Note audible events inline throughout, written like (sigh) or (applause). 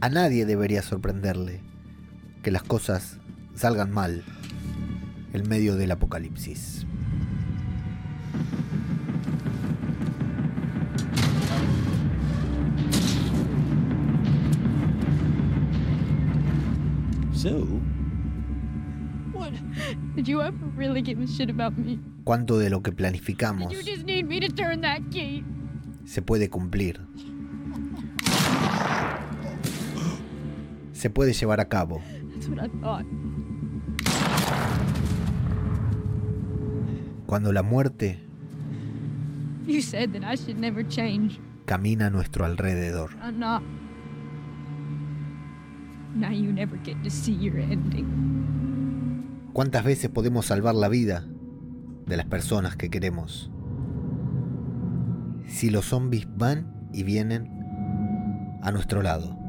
A nadie debería sorprenderle que las cosas salgan mal en medio del apocalipsis. So, What? Did you ever really give a shit about me? ¿Cuánto de lo que Did planificamos you just need me to turn that key? se puede cumplir? Se puede llevar a cabo. Cuando la muerte You said that I should never change. camina a nuestro alrededor. Ending. ¿Cuántas veces podemos salvar la vida de las personas que queremos? Si los zombies van y vienen a nuestro lado.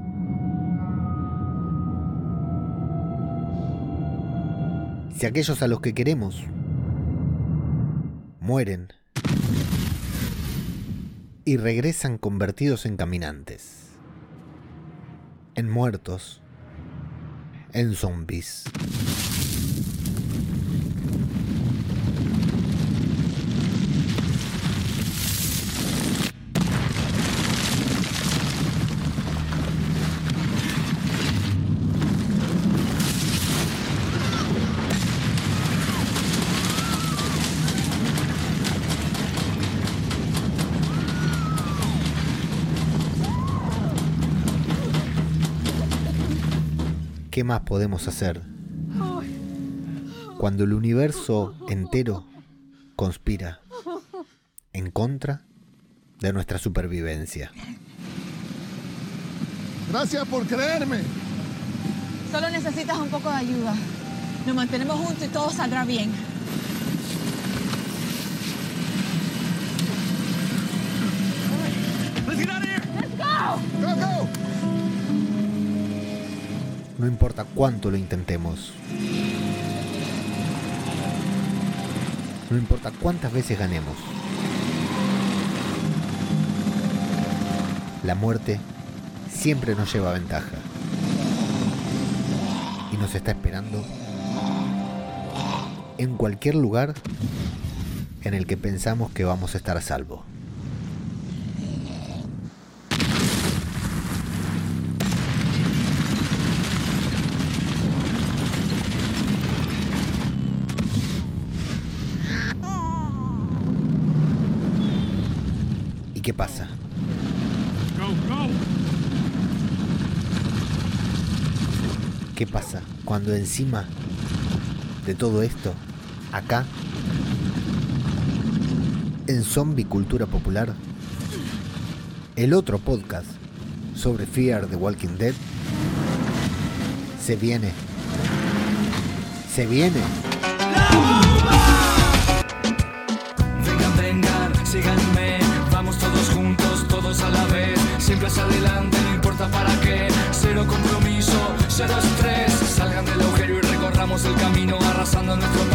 Si aquellos a los que queremos. Mueren. Y regresan convertidos en caminantes, en muertos, en zombies. ¿Qué más podemos hacer cuando el universo entero conspira en contra de nuestra supervivencia? Gracias por creerme. Solo necesitas un poco de ayuda. Nos mantenemos juntos y todo saldrá bien. Go, go. No importa cuánto lo intentemos. No importa cuántas veces ganemos. La muerte siempre nos lleva ventaja. Y nos está esperando en cualquier lugar en el que pensamos que vamos a estar a salvo. ¿Y qué pasa? ¿Qué pasa cuando encima de todo esto, acá, en Zombie Cultura Popular, el otro podcast sobre Fear the Walking Dead, se viene. Se viene. Camino, arrasando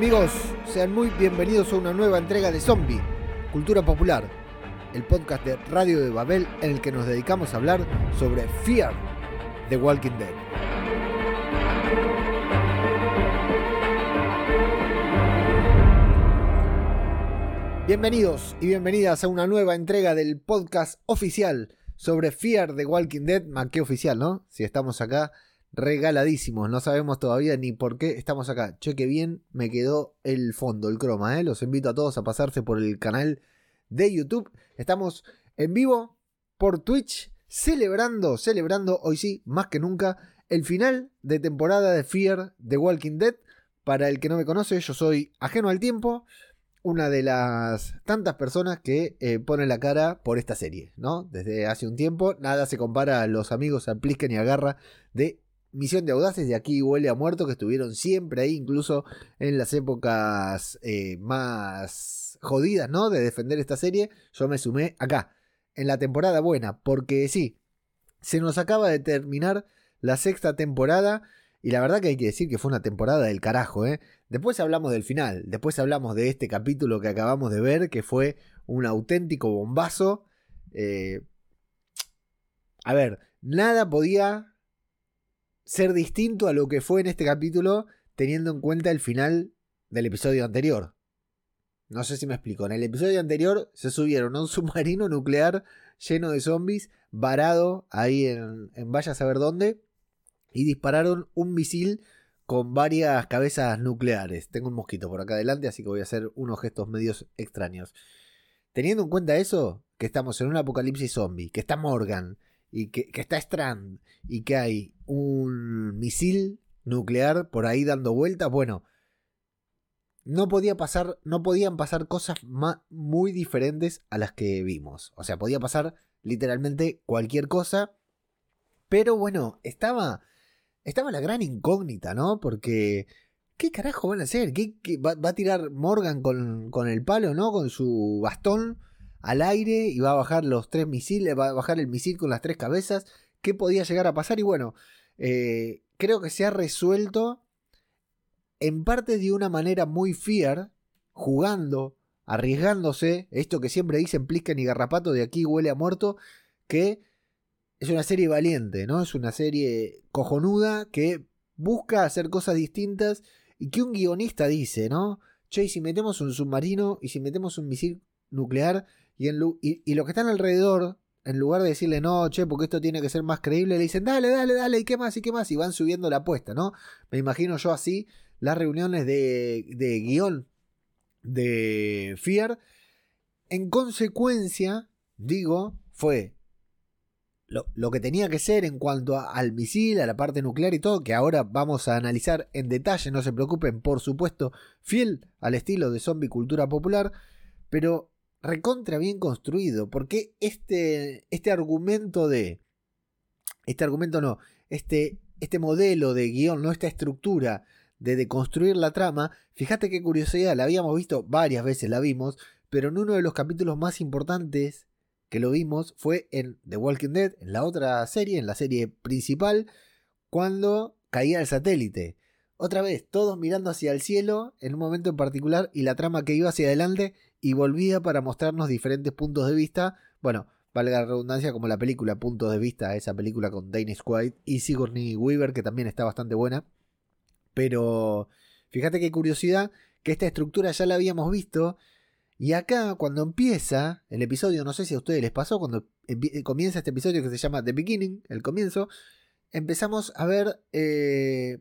Amigos, sean muy bienvenidos a una nueva entrega de Zombie, Cultura Popular, el podcast de Radio de Babel en el que nos dedicamos a hablar sobre Fear the Walking Dead. Bienvenidos y bienvenidas a una nueva entrega del podcast oficial sobre Fear de Walking Dead. Qué oficial, ¿no? Si estamos acá regaladísimos, no sabemos todavía ni por qué estamos acá. Cheque bien, me quedó el fondo, el croma, ¿eh? Los invito a todos a pasarse por el canal de YouTube. Estamos en vivo por Twitch, celebrando, celebrando, hoy sí, más que nunca, el final de temporada de Fear de Walking Dead. Para el que no me conoce, yo soy ajeno al tiempo, una de las tantas personas que eh, pone la cara por esta serie, ¿no? Desde hace un tiempo, nada se compara a los amigos a Plisken y a Garra de Misión de Audaces, de aquí huele a muerto, que estuvieron siempre ahí, incluso en las épocas eh, más jodidas, ¿no? De defender esta serie, yo me sumé acá, en la temporada buena, porque sí, se nos acaba de terminar la sexta temporada. Y la verdad que hay que decir que fue una temporada del carajo, ¿eh? Después hablamos del final, después hablamos de este capítulo que acabamos de ver, que fue un auténtico bombazo. Eh, a ver, nada podía ser distinto a lo que fue en este capítulo teniendo en cuenta el final del episodio anterior. No sé si me explico. En el episodio anterior se subieron a un (laughs) submarino nuclear lleno de zombies, varado ahí en, en vaya a saber dónde y dispararon un misil con varias cabezas nucleares. Tengo un mosquito por acá adelante, así que voy a hacer unos gestos medios extraños. Teniendo en cuenta eso, que estamos en un apocalipsis zombie, que está Morgan, y que, está Strand, y que hay un misil nuclear por ahí dando vueltas, bueno, no podía pasar, no podían pasar cosas muy diferentes a las que vimos. O sea, podía pasar literalmente cualquier cosa. Pero bueno, estaba estaba la gran incógnita, ¿no? Porque, ¿qué carajo van a hacer? ¿Qué, va, a tirar Morgan con, con, el palo, ¿no? Con su bastón al aire y va a bajar los tres misiles, va a bajar el misil con las tres cabezas. ¿Qué podía llegar a pasar? Y bueno, eh, creo que se ha resuelto en parte de una manera muy fier, jugando, arriesgándose, esto que siempre dicen Plisken y Garrapato de aquí huele a muerto, que es una serie valiente, ¿no? Es una serie cojonuda que busca hacer cosas distintas y que un guionista dice, ¿no? Che, si metemos un submarino y si metemos un misil nuclear y, en y, los que están alrededor, en lugar de decirle, no, che, porque esto tiene que ser más creíble, le dicen, dale, dale, dale, y qué más, y qué más, y van subiendo la apuesta, ¿no? Me imagino yo así las reuniones de, de guion de Fear. En consecuencia, digo, fue lo, que tenía que ser en cuanto al misil, a la parte nuclear y todo, que ahora vamos a analizar en detalle, no se preocupen, por supuesto, fiel al estilo de zombie cultura popular, pero recontra bien construido, porque este, este argumento de... Este argumento no, este, este modelo de guion, no esta estructura de deconstruir la trama, fíjate qué curiosidad, la habíamos visto varias veces, la vimos, pero en uno de los capítulos más importantes que lo vimos fue en The Walking Dead, en la otra serie, en la serie principal, cuando caía el satélite. Otra vez, todos mirando hacia el cielo en un momento en particular y la trama que iba hacia adelante y volvía para mostrarnos diferentes puntos de vista. Bueno, valga la redundancia, como la película Puntos de Vista, esa película con Danish White y Sigourney Weaver, que también está bastante buena. Pero fíjate qué curiosidad que esta estructura ya la habíamos visto y acá, cuando empieza el episodio, no sé si a ustedes les pasó, cuando comienza este episodio que se llama The Beginning, el comienzo, empezamos a ver. Eh,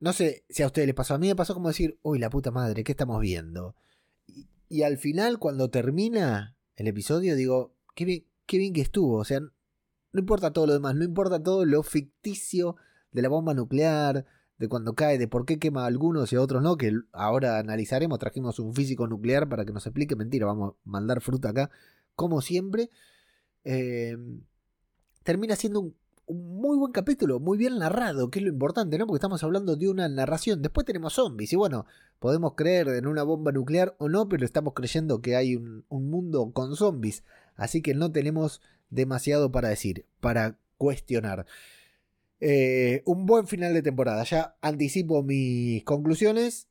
no sé si a ustedes les pasó, a mí me pasó como decir, uy, la puta madre, ¿qué estamos viendo? Y, al final, cuando termina el episodio, digo, qué bien, qué bien que estuvo. O sea, no importa todo lo demás, no importa todo lo ficticio de la bomba nuclear, de cuando cae, de por qué quema a algunos y a otros no, que ahora analizaremos, trajimos un físico nuclear para que nos explique, mentira, vamos a mandar fruta acá, como siempre. Em, termina siendo un, muy buen capítulo, muy bien narrado, que es lo importante, ¿no? Porque estamos hablando de una narración. Después tenemos zombies, y bueno, podemos creer en una bomba nuclear o no, pero estamos creyendo que hay un, un mundo con zombies. Así que no tenemos demasiado para decir, para cuestionar. Eh, un buen final de temporada. Ya anticipo mis conclusiones.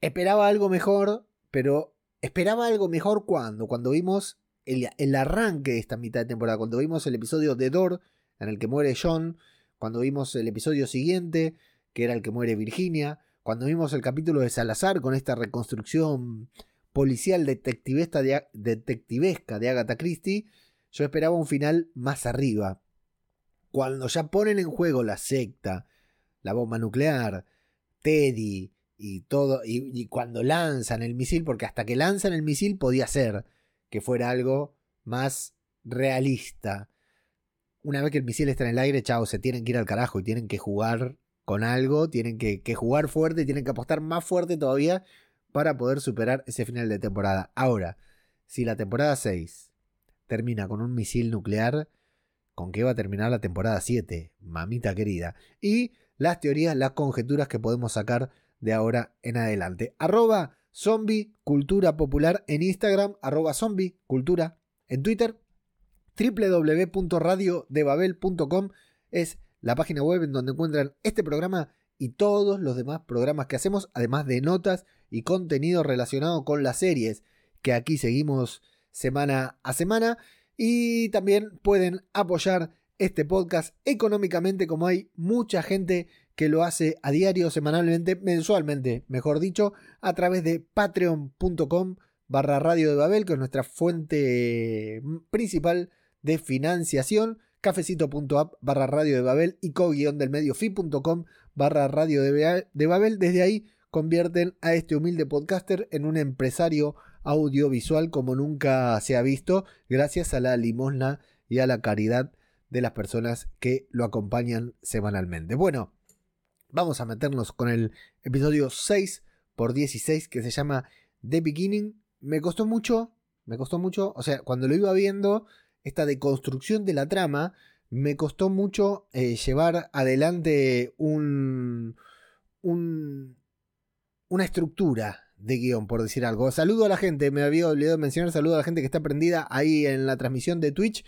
Esperaba algo mejor, pero esperaba algo mejor cuando, cuando vimos el, el, arranque de esta mitad de temporada, cuando vimos el episodio de Dor, en el que muere John, cuando vimos el episodio siguiente, que era el que muere Virginia, cuando vimos el capítulo de Salazar con esta reconstrucción policial detectivesca de, Agatha Christie, yo esperaba un final más arriba. Cuando ya ponen en juego la secta, la bomba nuclear, Teddy y todo, y cuando lanzan el misil, porque hasta que lanzan el misil podía ser que fuera algo más realista. Una vez que el misil está en el aire, chao, se tienen que ir al carajo y tienen que jugar con algo, tienen que, jugar fuerte, tienen que apostar más fuerte todavía para poder superar ese final de temporada. Ahora, si la temporada 6 termina con un misil nuclear, ¿con qué va a terminar la temporada 7? Mamita querida. Y las teorías, las conjeturas que podemos sacar de ahora en adelante. Arroba zombie cultura popular en Instagram, arroba zombie cultura en Twitter, www.radiodebabel.com es la página web en donde encuentran este programa y todos los demás programas que hacemos, además de notas y contenido relacionado con las series que aquí seguimos semana a semana. Y también pueden apoyar este podcast económicamente como hay mucha gente que lo hace a diario, semanalmente, mensualmente, mejor dicho, a través de patreon.com barra radio de Babel, que es nuestra fuente principal de financiación, cafecito.app barra radio de Babel y co-del medio fi.com barra radio de Babel. Desde ahí convierten a este humilde podcaster en un empresario audiovisual como nunca se ha visto, gracias a la limosna y a la caridad de las personas que lo acompañan semanalmente. Bueno, vamos a meternos con el episodio 6 por 16 que se llama The Beginning. Me costó mucho, me costó mucho, o sea, cuando lo iba viendo, esta deconstrucción de la trama, me costó mucho eh, llevar adelante un, un, una estructura de guion, por decir algo. Saludo a la gente, me había olvidado mencionar, saludo a la gente que está prendida ahí en la transmisión de Twitch.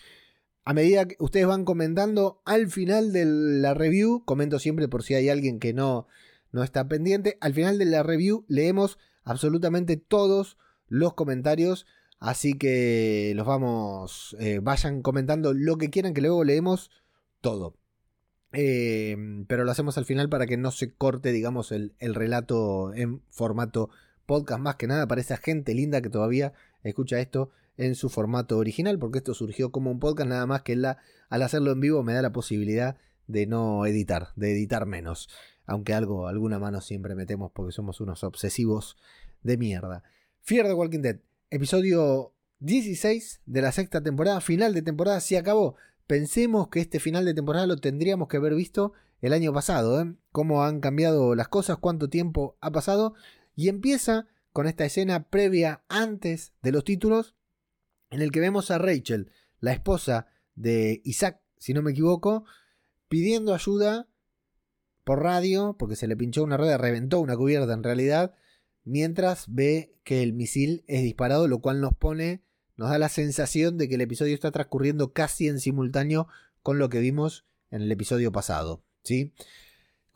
A medida que ustedes van comentando, al final de la review, comento siempre por si hay alguien que no, no está pendiente, al final de la review leemos absolutamente todos los comentarios, así que los vamos, eh, vayan comentando lo que quieran, que luego leemos todo. Eh, pero lo hacemos al final para que no se corte, digamos, el, el relato en formato podcast más que nada para esa gente linda que todavía escucha esto en su formato original, porque esto surgió como un podcast, nada más que la, al hacerlo en vivo me da la posibilidad de no editar, de editar menos. Aunque algo, alguna mano siempre metemos porque somos unos obsesivos de mierda. Fear the Walking Dead, episodio 16 de la sexta temporada, final de temporada, se acabó. Pensemos que este final de temporada lo tendríamos que haber visto el año pasado, ¿eh? Cómo han cambiado las cosas, cuánto tiempo ha pasado y empieza con esta escena previa antes de los títulos en el que vemos a Rachel, la esposa de Isaac, si no me equivoco, pidiendo ayuda por radio, porque se le pinchó una rueda, reventó una cubierta en realidad, mientras ve que el misil es disparado, lo cual nos pone, nos da la sensación de que el episodio está transcurriendo casi en simultáneo con lo que vimos en el episodio pasado, ¿sí?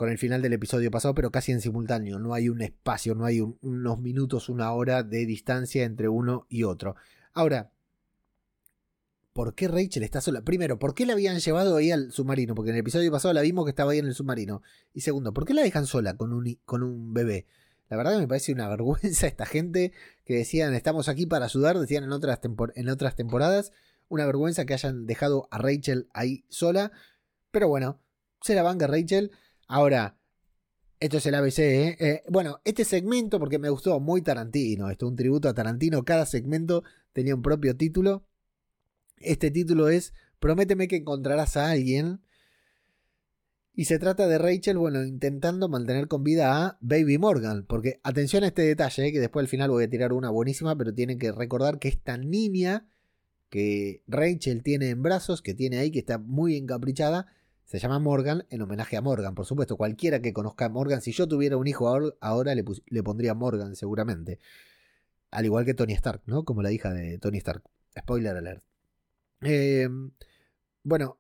con el final del episodio pasado, pero casi en simultáneo. No hay un espacio, no hay unos minutos, una hora de distancia entre uno y otro. Ahora, ¿por qué Rachel está sola? Primero, ¿por qué la habían llevado ahí al submarino? Porque en el episodio pasado la vimos que estaba ahí en el submarino. Y segundo, ¿por qué la dejan sola con un, con un bebé? La verdad me parece una (laughs) vergüenza esta gente que decían estamos aquí para ayudar, decían en otras, temporadas. Una vergüenza que hayan dejado a Rachel ahí sola. Pero bueno, se la banca Rachel. Ahora, esto es el ABC, ¿eh? ¿eh? Bueno, este segmento, porque me gustó muy Tarantino, esto es un tributo a Tarantino, cada segmento tenía un propio título. Este título es Prométeme que encontrarás a alguien. Y se trata de Rachel, bueno, intentando mantener con vida a Baby Morgan. Porque atención a este detalle, ¿eh? que después al final voy a tirar una buenísima, pero tienen que recordar que esta niña que Rachel tiene en brazos, que tiene ahí, que está muy encaprichada, se llama Morgan en homenaje a Morgan, por supuesto. Cualquiera que conozca a Morgan, si yo tuviera un hijo ahora, le, pondría Morgan seguramente. Al igual que Tony Stark, ¿no? Como la hija de Tony Stark. Spoiler alert. Em, bueno,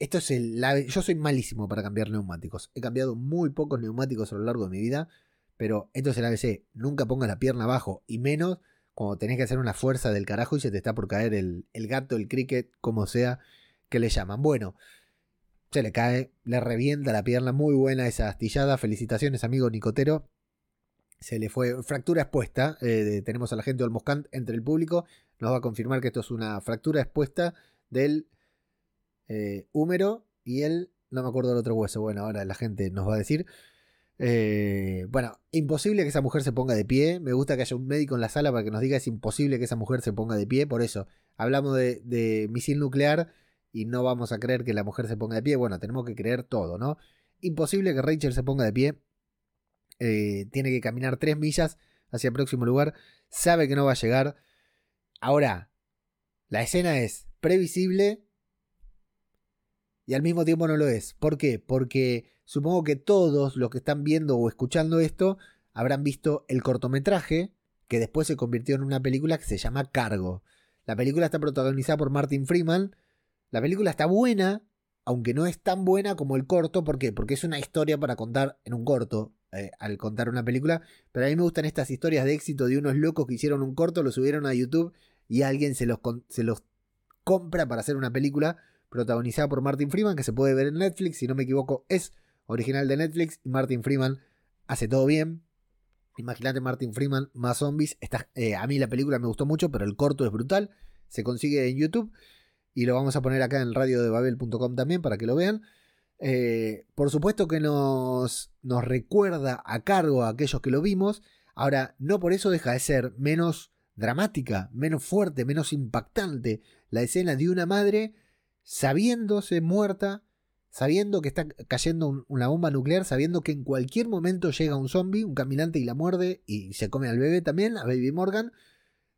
esto es el. yo soy malísimo para cambiar neumáticos. He cambiado muy pocos neumáticos a lo largo de mi vida. Pero esto es el ABC. Nunca pongas la pierna abajo. Y menos cuando tenés que hacer una fuerza del carajo y se te está por caer el, el gato, el cricket, como sea que le llaman. Bueno se le cae, le revienta la pierna. Muy buena esa astillada. Felicitaciones, amigo Nicotero. se le fue fractura expuesta. eh, tenemos al agente Olmoscant entre el público. Nos va a confirmar que esto es una fractura expuesta del eh, húmero y el. No me acuerdo del otro hueso. Bueno, ahora la gente nos va a decir. Eh, bueno, imposible que esa mujer se ponga de pie. Me gusta que haya un médico en la sala para que nos diga es imposible que esa mujer se ponga de pie. Por eso, hablamos de, de misil nuclear y no vamos a creer que la mujer se ponga de pie. Bueno, tenemos que creer todo, ¿no? Imposible que Rachel se ponga de pie. Eh, tiene que caminar tres millas hacia el próximo lugar. Sabe que no va a llegar. Ahora, la escena es previsible y al mismo tiempo no lo es. ¿Por qué? Porque supongo que todos los que están viendo o escuchando esto habrán visto el cortometraje que después se convirtió en una película que se llama Cargo. La película está protagonizada por Martin Freeman. La película está buena, aunque no es tan buena como el corto. ¿Por qué? Porque es una historia para contar en un corto. eh, al contar una película, pero a mí me gustan estas historias de éxito de unos locos que hicieron un corto, lo subieron a YouTube y alguien se los, con- se los compra para hacer una película protagonizada por Martin Freeman, que se puede ver en Netflix, si no me equivoco, es original de Netflix y Martin Freeman hace todo bien. Imagínate Martin Freeman más zombies. Está, eh, a mí la película me gustó mucho, pero el corto es brutal. Se consigue en YouTube y lo vamos a poner acá en radiodebabel.com también para que lo vean. Eh, por supuesto que nos, nos recuerda a cargo a aquellos que lo vimos. Ahora, no por eso deja de ser menos dramática, menos fuerte, menos impactante la escena de una madre sabiéndose muerta, sabiendo que está cayendo un- una bomba nuclear, sabiendo que en cualquier momento llega un zombie, un caminante y la muerde y se come al bebé también, a Baby Morgan,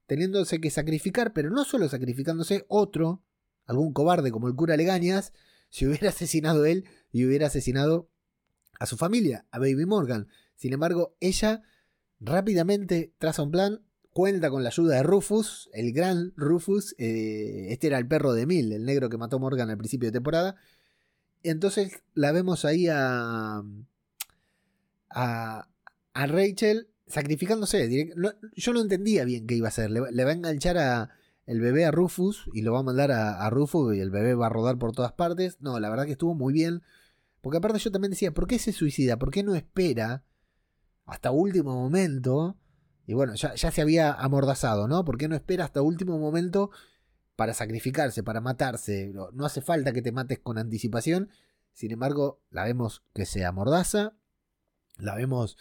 teniéndose que sacrificar, pero no solo sacrificándose, otro, algún cobarde como el cura Legañas, si hubiera (laughs) asesinado él y hubiera asesinado a su familia, a Baby Morgan. Sin embargo, ella rápidamente traza un plan, cuenta con la ayuda de Rufus, el gran Rufus, eh, este era el perro de Mil, el negro que mató Morgan al principio de temporada. Entonces la vemos ahí a, a, a Rachel sacrificándose. yo no entendía bien qué iba a hacer. Le, va- le va a enganchar a, el bebé a Rufus y lo va a mandar a, a Rufus y el bebé va a rodar por todas partes. No, la verdad que estuvo muy bien. Porque aparte yo también decía, ¿por qué se suicida? ¿Por qué no espera hasta último momento? Y bueno, ya, ya se había amordazado, ¿no? ¿Por qué no espera hasta último momento para sacrificarse, para matarse? No, hace falta que te mates con anticipación. Sin embargo, la vemos que se amordaza, la vemos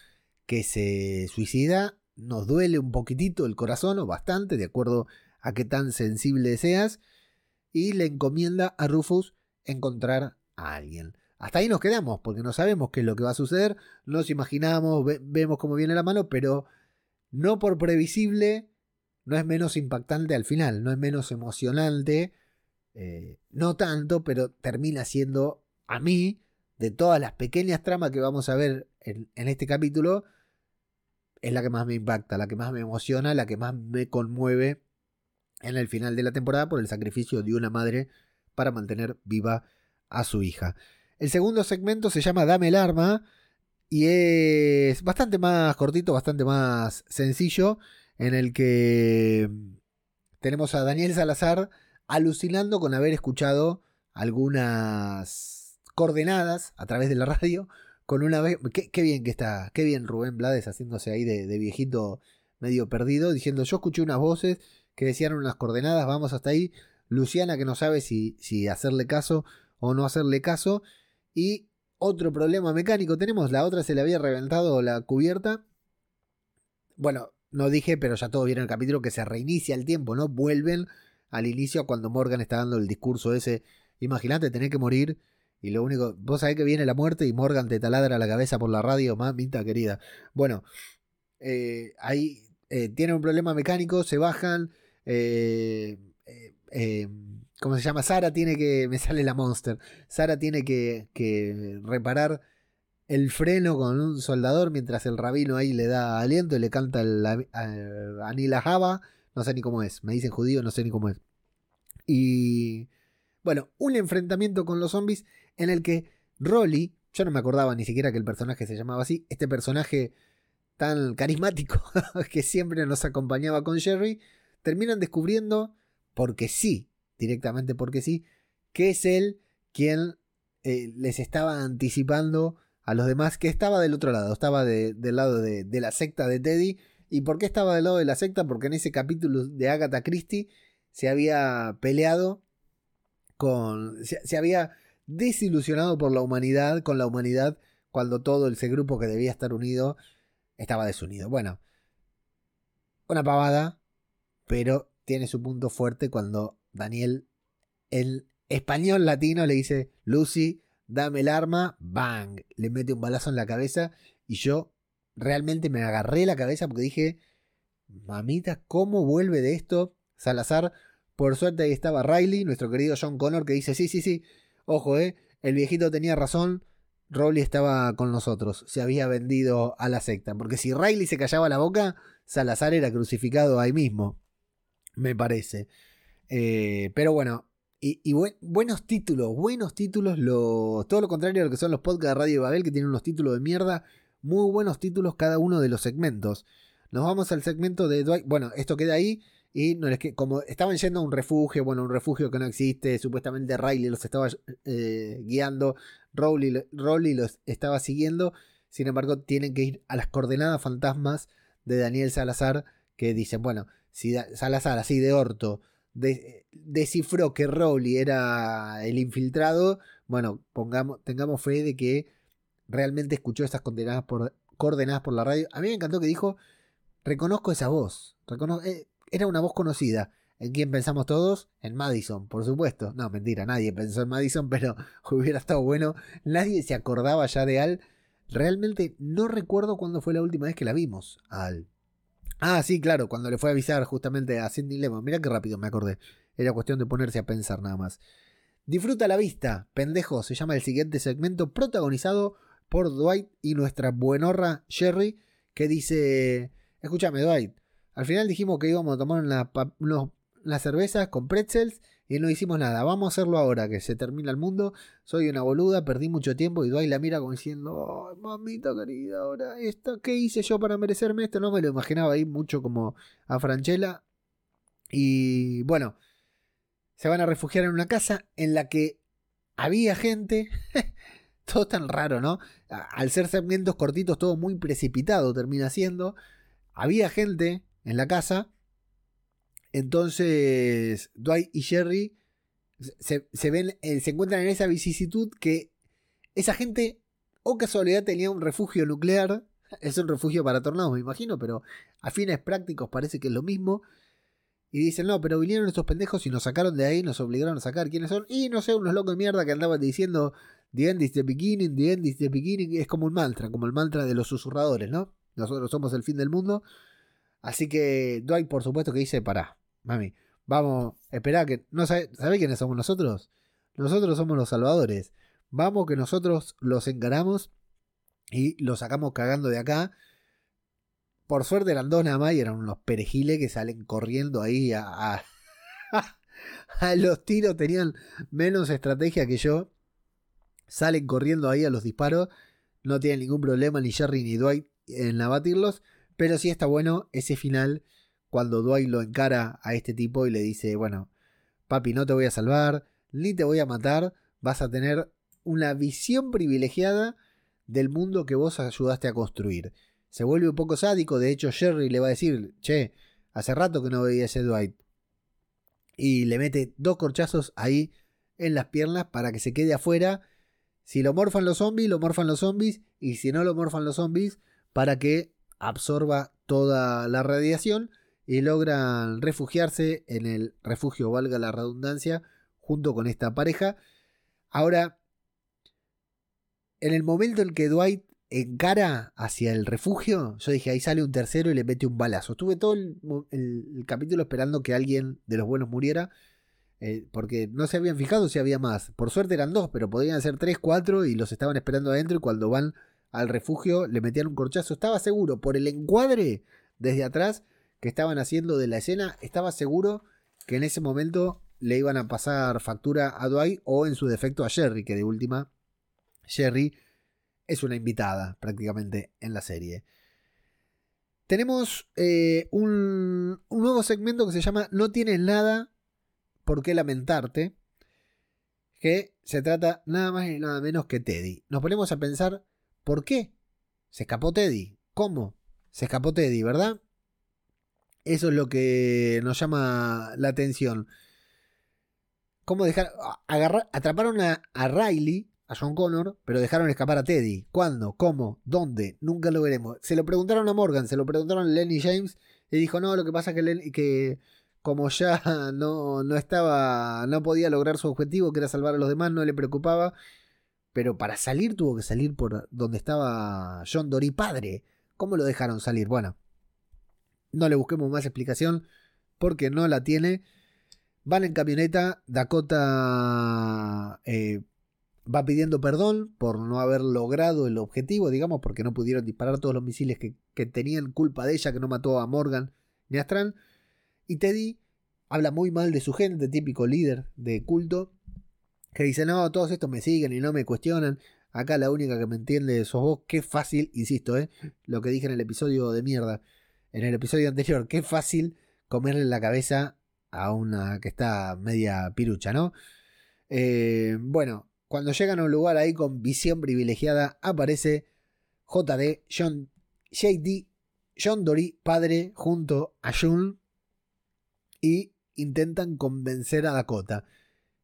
que se suicida, nos duele un poquitito el corazón o bastante, de acuerdo a qué tan sensible seas, y le encomienda a Rufus encontrar a alguien. Hasta ahí nos quedamos, porque no sabemos qué es lo que va a suceder, nos imaginamos, ve- vemos cómo viene la mano, pero no por previsible, no es menos impactante al final, no es menos emocionante, eh, no tanto, pero termina siendo a mí, de todas las pequeñas tramas que vamos a ver en, en este capítulo, es la que más me impacta, la que más me emociona, la que más me conmueve en el final de la temporada por el sacrificio de una madre para mantener viva a su hija. El segundo segmento se llama Dame el arma y es bastante más cortito, bastante más sencillo, en el que tenemos a Daniel Salazar alucinando con haber escuchado algunas coordenadas a través de la radio con una vez qué, qué bien que está qué bien Rubén Blades haciéndose ahí de, de viejito medio perdido diciendo yo escuché unas voces que decían unas coordenadas vamos hasta ahí. Luciana que no sabe si, si hacerle caso o no hacerle caso y otro problema mecánico tenemos la otra se le había reventado la cubierta bueno no dije pero ya todos vieron el capítulo que se reinicia el tiempo no vuelven al inicio cuando Morgan está dando el discurso ese Imagínate tener que morir y lo único, vos sabés que viene la muerte y Morgan te taladra la cabeza por la radio, mamita querida. Bueno, eh, ahí eh, tienen un problema mecánico, se bajan. eh, eh, eh, ¿Cómo se llama? Sara tiene que. Me sale la monster. Sara tiene que, que reparar el freno con un soldador mientras el rabino ahí le da aliento y le canta el a- Java. No sé ni cómo es. Me dicen judío, no sé ni cómo es. Y. Bueno, un enfrentamiento con los zombies en el que Rolly, yo no me acordaba ni siquiera que el personaje se llamaba así, este personaje tan carismático (laughs) que siempre nos acompañaba con Jerry, terminan descubriendo, porque sí, directamente porque sí, que es él quien eh, les estaba anticipando a los demás que estaba del otro lado, estaba de- del lado de, de la secta de Teddy. ¿Y por qué estaba del lado de la secta? Porque en ese capítulo de Agatha Christie se había peleado con. se, se había desilusionado por la humanidad, con la humanidad, cuando todo ese grupo que debía estar unido estaba desunido. Bueno, una pavada, pero tiene su punto fuerte cuando Daniel, el español latino, le dice: Lucy, dame el arma, bang, le mete un balazo en la cabeza y yo realmente me agarré la cabeza porque dije, mamita, ¿cómo vuelve de esto Salazar? Por suerte ahí estaba Riley, nuestro querido John Connor, que dice, sí, sí, sí, ojo, eh, el viejito tenía razón, Rowley estaba con nosotros, se había vendido a la secta, porque si Riley se callaba la boca, Salazar era crucificado ahí mismo, me parece. Eh, pero bueno, y, y buen- buenos títulos, buenos títulos, lo, todo lo contrario a lo que son los podcasts de Radio Babel, que tienen unos títulos de mierda, muy buenos títulos cada uno de los segmentos. Nos vamos al segmento de Dwight, bueno, esto queda ahí, y no les que, como estaban yendo a un refugio, bueno, un refugio que no existe, supuestamente Riley los estaba eh, guiando, Rowley, Rowley los estaba siguiendo, sin embargo tienen que ir a las coordenadas fantasmas de Daniel Salazar, que dicen, bueno, si Salazar así de orto de- descifró que Rowley era el infiltrado, bueno, pongamos, tengamos fe de que realmente escuchó estas coordenadas por, coordenadas por la radio. A mí me encantó que dijo, reconozco esa voz, eh, era una voz conocida. ¿En quién pensamos todos? En Madison, por supuesto. No, mentira, nadie pensó en Madison, (laughs) pero hubiera estado bueno. Nadie se acordaba ya de Al. Realmente no recuerdo cuándo fue la última vez que la vimos Al. Ah, sí, claro, cuando le fue a avisar justamente a Cindy Lemon. Mira qué rápido me acordé. Era cuestión de ponerse a pensar nada más. Disfruta la vista, pendejo, se llama el siguiente segmento protagonizado por Dwight y nuestra buenorra Sherry, que dice, escúchame Dwight, al final dijimos que íbamos a tomar una unos- unas cervezas con pretzels y no hicimos nada, vamos a hacerlo ahora que se termina el mundo, soy una boluda, perdí mucho tiempo y Dwight la mira como diciendo, "Ay, mamita querida, ahora esto, ¿qué hice yo para merecerme esto? No me lo imaginaba ahí mucho como a Franchella. Y bueno, se van a refugiar en una casa en la que había gente. (laughs) todo tan raro, ¿no? Al ser segmentos cortitos, todo muy precipitado termina siendo. Había gente en la casa. Entonces, Dwight y Jerry se, se ven, eh, se encuentran en esa vicisitud que esa gente, o casualidad, tenía un refugio nuclear. (laughs) Es un refugio para tornados, me imagino, pero a fines prácticos parece que es lo mismo. Y dicen, no, pero vinieron estos pendejos y nos sacaron de ahí, nos obligaron a sacar quiénes son. Y no sé, unos locos de mierda que andaban diciendo, The end is the beginning, the end is the beginning. Es como un mantra, como el mantra de los susurradores, ¿no? Nosotros somos el fin del mundo. Así que Dwight, por supuesto, que dice, pará, mami, vamos, esperá que... ¿No sabe, ¿sabe quiénes somos nosotros? Nosotros somos los salvadores. Vamos que nosotros los encaramos y los sacamos cagando de acá. Por suerte eran dos nada más y eran unos perejiles que salen corriendo ahí a, a (laughs) los tiros. Tenían menos estrategia que yo. Salen corriendo ahí a los disparos. No tienen ningún problema ni Jerry ni Dwight en abatirlos. Pero sí está bueno ese final cuando Dwight lo encara a este tipo y le dice, bueno, papi, no te voy a salvar, ni te voy a matar, vas a tener una visión privilegiada del mundo que vos ayudaste a construir. Se vuelve un poco sádico, de hecho Jerry le va a decir, che, hace rato que no veía ese Dwight. Y le mete dos corchazos ahí en las piernas para que se quede afuera. Si lo morfan los zombies, lo morfan los zombies. Y si no lo morfan los zombies, para que absorba toda la radiación y logran refugiarse en el refugio, valga la redundancia, junto con esta pareja. Ahora, en el momento en que Dwight encara hacia el refugio, yo dije, ahí sale un tercero y le mete un balazo. Estuve todo el, capítulo esperando que alguien de los buenos muriera, eh, porque no se habían fijado si había más. Por suerte eran dos, pero podían ser tres, cuatro, y los estaban esperando adentro, y cuando van al refugio le metían un corchazo. Estaba seguro, por el encuadre desde atrás que estaban haciendo de la escena, estaba seguro que en ese momento le iban a pasar factura a Dwight o en su defecto a Jerry, que de última Jerry es una invitada prácticamente en la serie. Tenemos eh, un, un nuevo segmento que se llama No tienes nada por qué lamentarte, que se trata nada más y nada menos que Teddy. Nos ponemos a pensar ¿Por qué? Se escapó Teddy. ¿Cómo? Se escapó Teddy, ¿verdad? Eso es lo que nos llama la atención. ¿Cómo dejar, agarrar, atraparon a, Riley, a John Connor, pero dejaron escapar a Teddy. ¿Cuándo? ¿Cómo? ¿Dónde? Nunca lo veremos. Se lo preguntaron a Morgan, se lo preguntaron a Lenny James y dijo, no, lo que pasa es que como ya (laughs) no, no estaba, no podía lograr su objetivo, que era salvar a los demás, no le preocupaba. Pero para salir tuvo que salir por donde estaba John Dory padre. ¿Cómo lo dejaron salir? Bueno, no le busquemos más explicación porque no la tiene. Van en camioneta, Dakota eh, va pidiendo perdón por no haber logrado el objetivo, digamos, porque no pudieron disparar todos los misiles que, que tenían culpa de ella, que no mató a Morgan ni a Strand. Y Teddy habla muy mal de su gente, típico líder de culto, que dice, no, todos estos me siguen y no me cuestionan. Acá la única que me entiende sos vos. Qué fácil, insisto, ¿eh? lo que dije en el episodio de mierda, en el episodio anterior, qué fácil comerle la cabeza a una que está media pirucha, ¿no? Eh, bueno, cuando llegan a un lugar ahí con visión privilegiada, aparece JD, John, JD, John Dory, padre, junto a June, y intentan convencer a Dakota.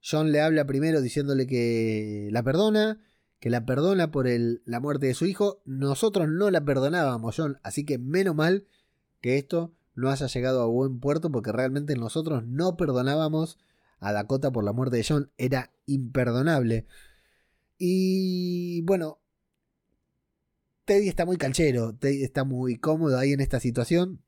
John le habla primero diciéndole que la perdona, que la perdona por la muerte de su hijo. Nosotros no la perdonábamos, John, así que menos mal que esto no haya llegado a buen puerto porque realmente nosotros no perdonábamos a Dakota por la muerte de John. Era imperdonable. Y bueno, Teddy está muy canchero, Teddy está muy cómodo ahí en esta situación.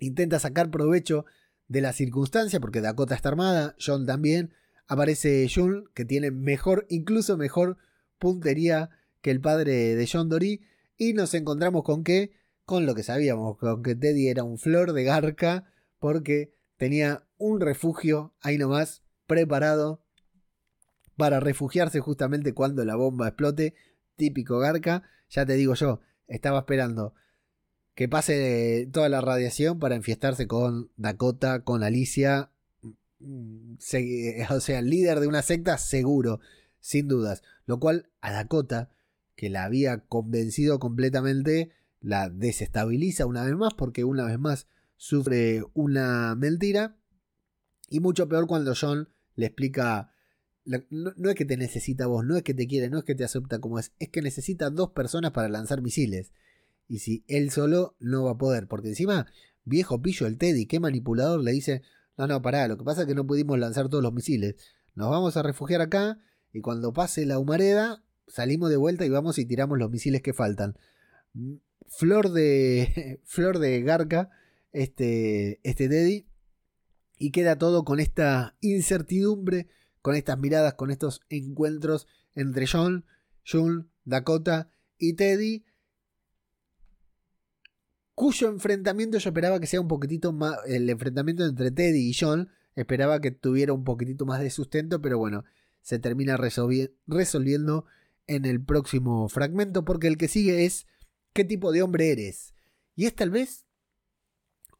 Intenta sacar provecho de la circunstancia porque Dakota está armada, John también. Aparece June, que tiene mejor, incluso mejor puntería que el padre de John Dory. Y nos encontramos con que, con lo que sabíamos, con que Teddy era un flor de garca porque tenía un refugio ahí nomás preparado para refugiarse justamente cuando la bomba explote. Típico garca, ya te digo yo, estaba esperando que pase toda la radiación para enfiestarse con Dakota, con Alicia. O sea, líder de una secta seguro, sin dudas. Lo cual a Dakota, que la había convencido completamente, la desestabiliza una vez más porque una vez más sufre una mentira. Y mucho peor cuando John le explica... No, no es que te necesita vos, no es que te quiere, no es que te acepta como es, es que necesita dos personas para lanzar misiles. Y si él solo no va a poder, porque encima, viejo pillo el Teddy, qué manipulador, le dice, no, no, pará, lo que pasa es que no pudimos lanzar todos los misiles. Nos vamos a refugiar acá y cuando pase la humareda, salimos de vuelta y vamos y tiramos los misiles que faltan. Flor de. (laughs) Flor de Garca, este, este Teddy. Y queda todo con esta incertidumbre, con estas miradas, con estos encuentros entre John, June, Dakota y Teddy cuyo enfrentamiento yo esperaba que sea un poquitito más, el enfrentamiento entre Teddy y John, esperaba que tuviera un poquitito más de sustento, pero bueno, se termina resolvi- resolviendo en el próximo fragmento, porque el que sigue es ¿qué tipo de hombre eres? Y es tal vez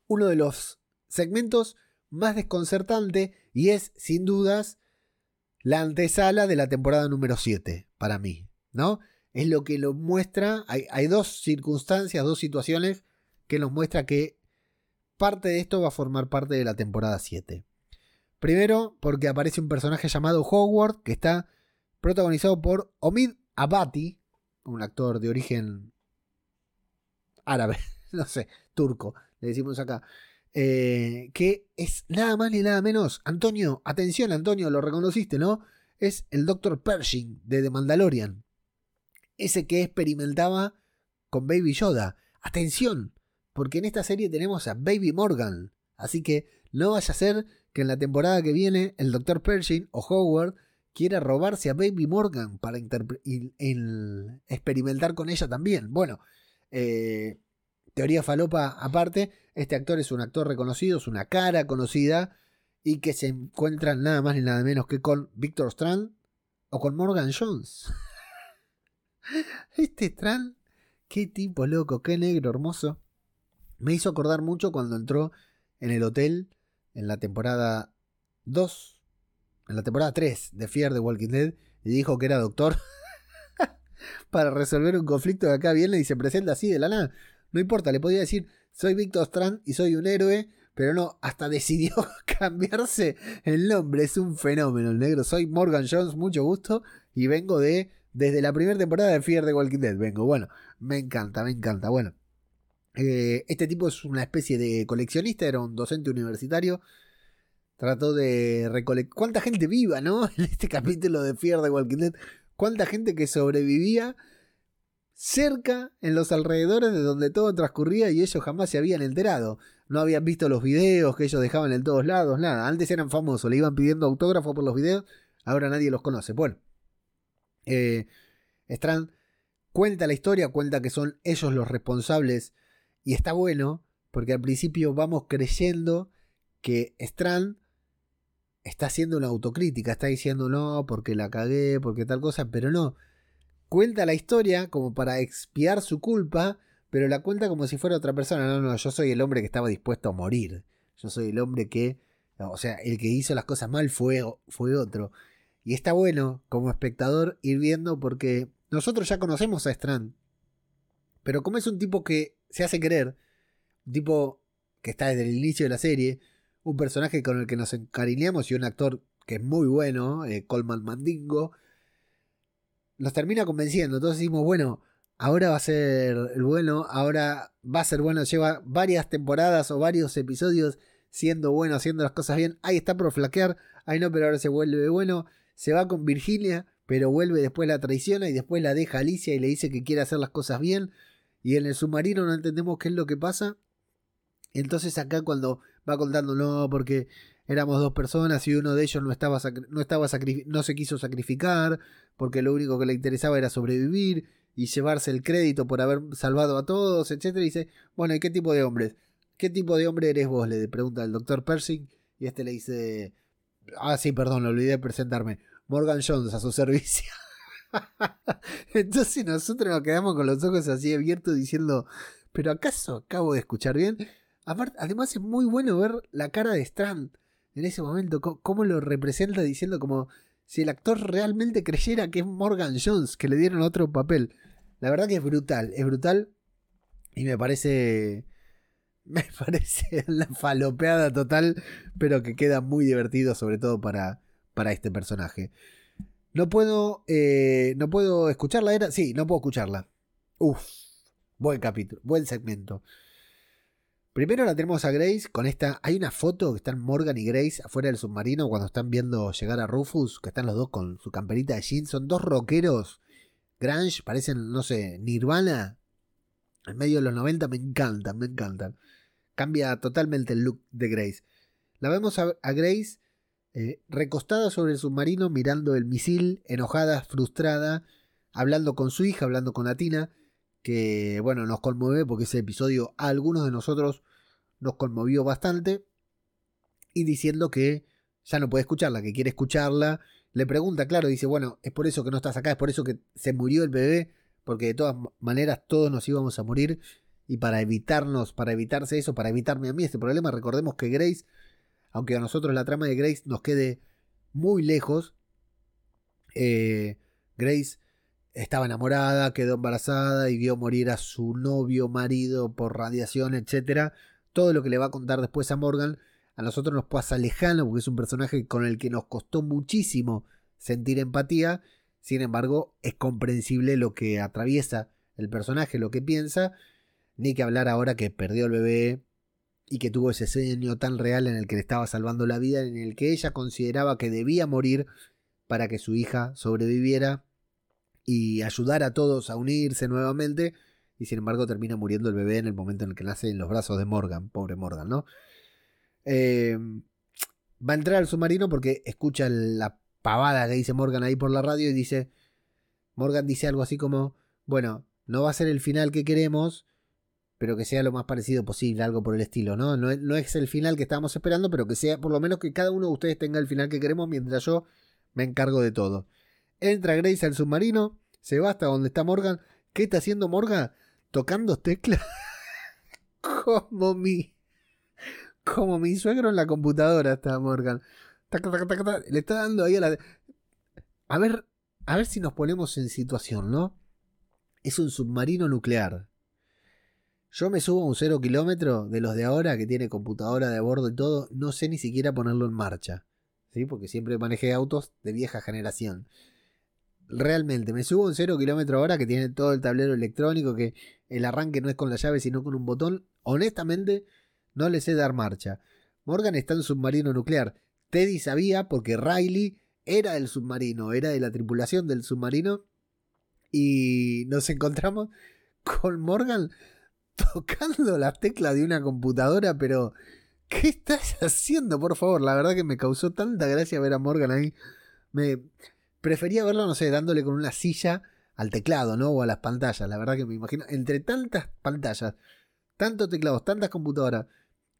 uno de los segmentos más desconcertante y es sin dudas la antesala de la temporada número 7 para mí, ¿no? Es lo que lo muestra, hay, dos circunstancias, dos situaciones que nos muestra que parte de esto va a formar parte de la temporada 7. Primero, porque aparece un personaje llamado Howard, que está protagonizado por Omid Abati, un actor de origen árabe, (laughs) no sé, turco, le decimos acá, eh, que es nada más ni nada menos, Antonio, atención Antonio, lo reconociste, ¿no? Es el Dr. Pershing de The Mandalorian, ese que experimentaba con Baby Yoda. Atención, porque en esta serie tenemos a Baby Morgan. Así que no vaya a ser que en la temporada que viene el Dr. Pershing o Howard quiera robarse a Baby Morgan para experimentar con ella también. Bueno, eh, teoría falopa aparte, este actor es un actor reconocido, es una cara conocida y que se encuentra nada más ni nada menos que con Victor Strand o con Morgan Jones. (laughs) Este Strand, qué tipo loco, qué negro hermoso. Me hizo acordar mucho cuando entró en el hotel en la temporada 2, en la temporada 3 de Fear the Walking Dead y dijo que era doctor. (laughs) para resolver un conflicto que acá viene y se presenta así de la nada. No importa, le podía decir, soy Victor Strand y soy un héroe, pero no, hasta (laughs) decidió cambiarse el nombre. Es un fenómeno el negro. Soy Morgan Jones, mucho gusto, y vengo de, desde la primera temporada de Fear de Walking Dead. Vengo, bueno, me encanta, me encanta. Bueno, eh, este tipo es una especie de coleccionista, era un docente universitario. Trató de recolectar. ¿Cuánta gente viva, no? (laughs) En este capítulo de Fear de Walking Dead. ¿Cuánta gente que sobrevivía cerca, en los alrededores de donde todo transcurría y ellos jamás se habían enterado? No habían visto los videos que ellos dejaban en todos lados, nada. Antes eran famosos, le iban pidiendo autógrafo por los videos, ahora nadie los conoce. Bueno, eh, Strand cuenta la historia, cuenta que son ellos los responsables y está bueno porque al principio vamos creyendo que Strand está haciendo una autocrítica, está diciendo no, porque la cagué, porque tal cosa, pero no. Cuenta la historia como para expiar su culpa, pero la cuenta como si fuera otra persona. No, no, yo soy el hombre que estaba dispuesto a morir. Yo soy el hombre que, o sea, el que hizo las cosas mal fue, fue otro. Y está bueno como espectador ir viendo porque nosotros ya conocemos a Strand. Pero como es un tipo que se hace querer, un tipo que está desde el inicio de la serie, un personaje con el que nos encariñamos y un actor que es muy bueno, eh, Coleman Mandingo, nos termina convenciendo. Entonces decimos, bueno, ahora va a ser bueno, ahora va a ser bueno, lleva varias temporadas o varios episodios siendo bueno, haciendo las cosas bien. Ahí está por flaquear, ahí no, pero ahora se vuelve bueno. Se va con Virgilia, pero vuelve después la traiciona y después la deja Alicia y le dice que quiere hacer las cosas bien. Y en el submarino no entendemos qué es lo que pasa. Entonces acá cuando va contando, no, porque éramos dos personas y uno de ellos no, estaba no, estaba no se quiso sacrificar, porque lo único que le interesaba era sobrevivir y llevarse el crédito por haber salvado a todos, etc. Y dice, bueno, ¿y qué tipo de hombres? ¿Qué tipo de hombre eres vos? Le pregunta el doctor Pershing y este le dice, ah, sí, perdón, olvidé de presentarme. Morgan Jones a su servicio. (laughs) Entonces nosotros nos quedamos con los ojos así abiertos diciendo, pero ¿acaso acabo de escuchar bien? Además es muy bueno ver la cara de Strand en ese momento, cómo lo representa diciendo como si el actor realmente creyera que es Morgan Jones, que le dieron otro papel. La verdad que es brutal, es brutal y me parece... (laughs) Me parece la falopeada total, pero que queda muy divertido sobre todo para, para este personaje. No puedo, eh, no puedo escucharla, era, sí, no puedo escucharla. Uf, buen capítulo, buen segmento. Primero la tenemos a Grace con esta. Hay una foto que están Morgan y Grace afuera del submarino cuando están viendo llegar a Rufus, que están los dos con su camperita de jeans. Son dos rockeros. Grange, parecen, no sé, Nirvana. En medio de los 90 me encantan, me encantan. Cambia totalmente el look de Grace. La vemos a, Grace eh, recostada sobre el submarino mirando el misil, enojada, frustrada, hablando con su hija, hablando con Atina que bueno, nos conmueve porque ese episodio a algunos de nosotros nos conmovió bastante y diciendo que ya no puede escucharla, que quiere escucharla, le pregunta, claro, dice, bueno, es por eso que no estás acá, es por eso que se murió el bebé, porque de todas maneras todos nos íbamos a morir y para evitarnos, para evitarse eso, para evitarme a mí este problema, recordemos que Grace, aunque a nosotros la trama de Grace nos quede muy lejos, eh, Grace estaba enamorada, quedó embarazada y vio morir a su novio, marido por radiación, etc. Todo lo que le va a contar después a Morgan a nosotros nos pasa lejano porque es un personaje con el que nos costó muchísimo sentir empatía. Sin embargo, es comprensible lo que atraviesa el personaje, lo que piensa. Ni que hablar ahora que perdió el bebé y que tuvo ese sueño tan real en el que le estaba salvando la vida, en el que ella consideraba que debía morir para que su hija sobreviviera y ayudar a todos a unirse nuevamente. Y sin embargo termina muriendo el bebé en el momento en el que nace en los brazos de Morgan, pobre Morgan, ¿no? Eh, va a entrar al submarino porque escucha la pavada que dice Morgan ahí por la radio y dice, Morgan dice algo así como, bueno, no va a ser el final que queremos, pero que sea lo más parecido posible, algo por el estilo, ¿no? No, no es el final que estábamos esperando, pero que sea por lo menos que cada uno de ustedes tenga el final que queremos mientras yo me encargo de todo. Entra Grace al submarino, se va hasta donde está Morgan. ¿Qué está haciendo Morgan? Tocando teclas. (laughs) como mi. Como mi suegro en la computadora está Morgan. Le está dando ahí a la. A ver, a ver si nos ponemos en situación, ¿no? es un submarino nuclear. Yo me subo a un cero kilómetro de los de ahora que tiene computadora de bordo y todo, no sé ni siquiera ponerlo en marcha. ¿sí? Porque siempre manejé autos de vieja generación. Realmente, me subo un cero kilómetro hora que tiene todo el tablero electrónico, que el arranque no es con la llave sino con un botón. Honestamente, no le sé dar marcha. Morgan está en submarino nuclear. Teddy sabía porque Riley era del submarino, era de la tripulación del submarino. Y nos encontramos con Morgan tocando las teclas de una computadora, pero ¿qué estás haciendo, por favor? La verdad que me causó tanta gracia ver a Morgan ahí. Me prefería verlo, no sé, dándole con una silla al teclado, ¿no? O a las pantallas. La verdad que me imagino, entre tantas pantallas, tantos teclados, tantas computadoras,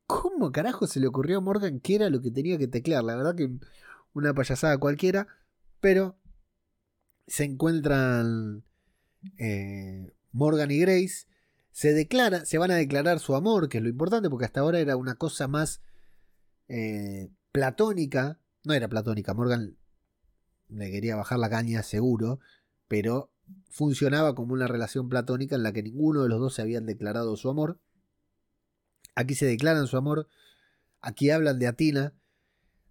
¿cómo carajo se le ocurrió a Morgan qué era lo que tenía que teclear? La verdad que una payasada cualquiera, pero se encuentran eh, Morgan y Grace se declara, se van a declarar su amor, que es lo importante, porque hasta ahora era una cosa más eh, platónica. No era platónica, Morgan le quería bajar la caña seguro, pero funcionaba como una relación platónica en la que ninguno de los dos se habían declarado su amor. Aquí se declaran su amor, aquí hablan de Atina,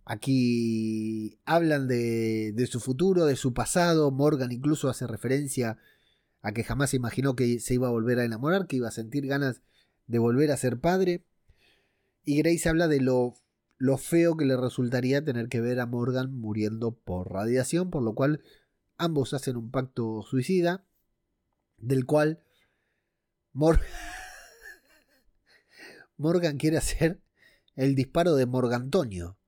aquí hablan de, de su futuro, de su pasado, Morgan incluso hace referencia a que jamás imaginó que se iba a volver a enamorar, que iba a sentir ganas de volver a ser padre. Y Grace habla de lo, lo feo que le resultaría tener que ver a Morgan muriendo por radiación, por lo cual ambos hacen un pacto suicida, del cual (laughs) Morgan quiere hacer el disparo de Morgantonio.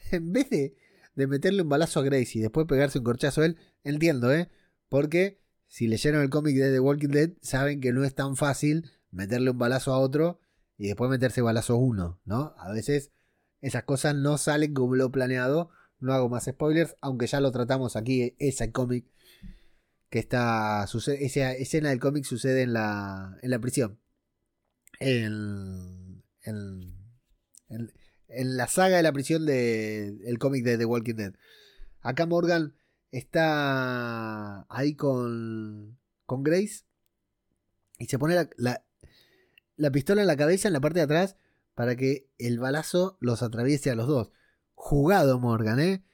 (laughs) en vez de, de meterle un balazo a Grace y después pegarse un corchazo a él, entiendo, ¿eh? Porque si leyeron el cómic de The Walking Dead, saben que no es tan fácil meterle un balazo a otro y después meterse balazo uno, ¿no? A veces esas cosas no salen como lo planeado. No hago más spoilers, aunque ya lo tratamos aquí, ese cómic que está. esa escena del cómic sucede en la, en la prisión. En, en, en, la saga de la prisión del cómic de The Walking Dead. Acá Morgan está ahí con, con Grace y se pone la, pistola en la cabeza en la parte de atrás para que el balazo los atraviese a los dos. Jugado Morgan, ¿eh?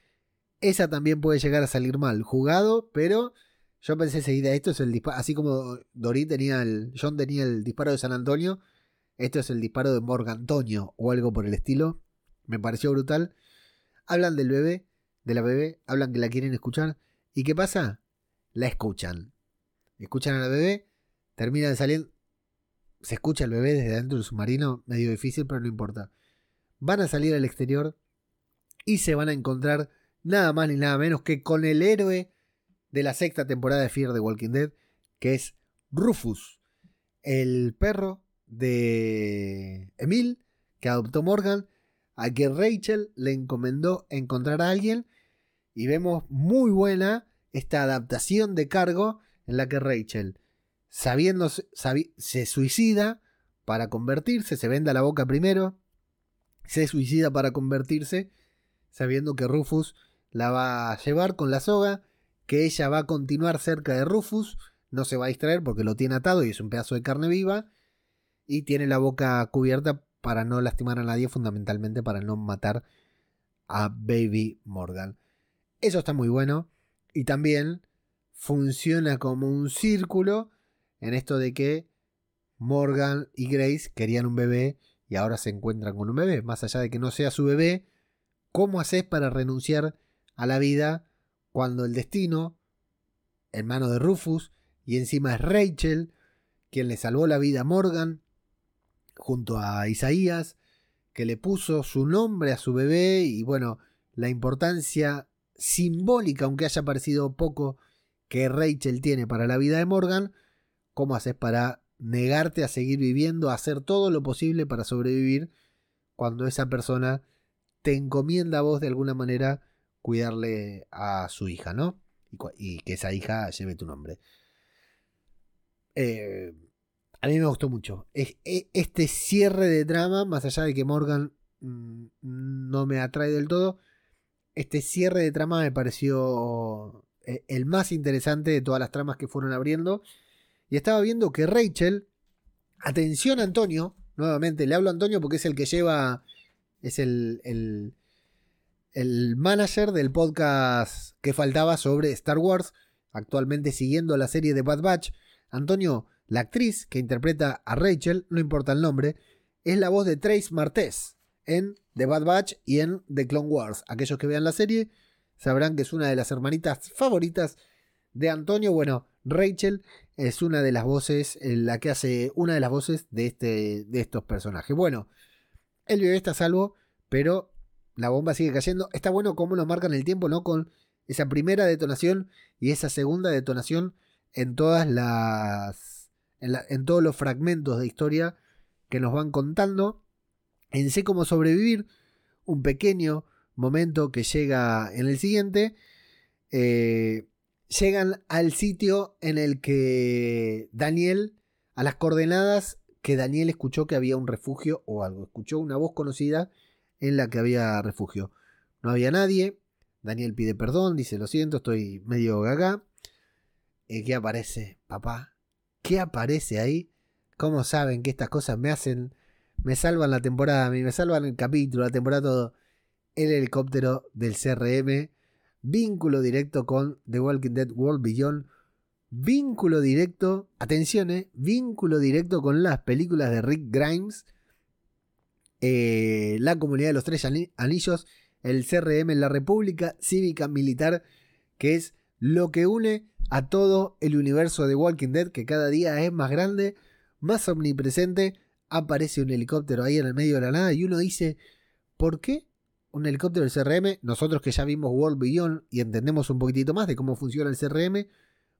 Esa también puede llegar a salir mal. Jugado, pero yo pensé enseguida, esto es el disparo, así como Dorit tenía el, John tenía el disparo de San Antonio, esto es el disparo de Morgan Antonio o algo por el estilo. Me pareció brutal. Hablan del bebé de la bebé, hablan que la quieren escuchar. ¿Y qué pasa? La escuchan. Escuchan a la bebé, terminan saliendo. Se escucha el bebé desde dentro del submarino, medio difícil, pero no importa. Van a salir al exterior y se van a encontrar nada más ni nada menos que con el héroe de la sexta temporada de Fear the Walking Dead, que es Rufus, el perro de Emil, que adoptó Morgan, a que Rachel le encomendó encontrar a alguien y vemos muy buena esta adaptación de cargo en la que Rachel, sabiendo, se suicida para convertirse, se venda la boca primero, se suicida para convertirse, sabiendo que Rufus la va a llevar con la soga, que ella va a continuar cerca de Rufus, no se va a distraer porque lo tiene atado y es un pedazo de carne viva, y tiene la boca cubierta para no lastimar a nadie, fundamentalmente para no matar a Baby Morgan. Eso está muy bueno. Y también funciona como un círculo en esto de que Morgan y Grace querían un bebé y ahora se encuentran con un bebé. Más allá de que no sea su bebé, ¿cómo haces para renunciar a la vida cuando el destino, en manos de Rufus, y encima es Rachel, quien le salvó la vida a Morgan, junto a Isaías, que le puso su nombre a su bebé y bueno, la importancia simbólica, aunque haya parecido poco, que Rachel tiene para la vida de Morgan, ¿cómo haces para negarte a seguir viviendo, a hacer todo lo posible para sobrevivir cuando esa persona te encomienda a vos de alguna manera cuidarle a su hija, ¿no? Y, que esa hija lleve tu nombre. Eh, a mí me gustó mucho. E, este cierre de drama, más allá de que Morgan mm, no me atrae del todo, este cierre de trama me pareció eh, el más interesante de todas las tramas que fueron abriendo. Y estaba viendo que Rachel, atención Antonio, nuevamente le hablo a Antonio porque es el que lleva, es el, el, el manager del podcast que faltaba sobre Star Wars, actualmente siguiendo la serie de Bad Batch. Antonio, la actriz que interpreta a Rachel, no importa el nombre, es la voz de Trace Martés en The Bad Batch y en The Clone Wars. Aquellos que vean la serie sabrán que es una de las hermanitas favoritas de Antonio. Bueno, Rachel es una de las voces, eh, la que hace una de las voces de, este, de estos personajes. Bueno, el bebé está a salvo, pero la bomba sigue cayendo. Está bueno cómo lo marcan el tiempo, ¿no? Con esa primera detonación y esa segunda detonación en todas las. en, en todos los fragmentos de historia que nos van contando. En Sé cómo sobrevivir, un pequeño momento que llega en el siguiente. Eh, llegan al sitio en el que Daniel, a las coordenadas que Daniel escuchó que había un refugio o algo. Escuchó una voz conocida en la que había refugio. No había nadie. Daniel pide perdón, dice lo siento, estoy medio gaga. ¿Y qué aparece, papá? ¿Qué aparece ahí? ¿Cómo saben que estas cosas me hacen, me salvan la temporada, me salvan el capítulo, la temporada, todo? El helicóptero del CRM, vínculo directo con The Walking Dead World Beyond, vínculo directo, atención, eh, vínculo directo con las películas de Rick Grimes, eh, la comunidad de los tres anillos, el CRM en la República Cívica Militar, que es lo que une a todo el universo de Walking Dead, que cada día es más grande, más omnipresente. Aparece un helicóptero ahí en el medio de la nada y uno dice, ¿por qué un helicóptero del CRM? Nosotros que ya vimos World Beyond y entendemos un poquitito más de cómo funciona el CRM,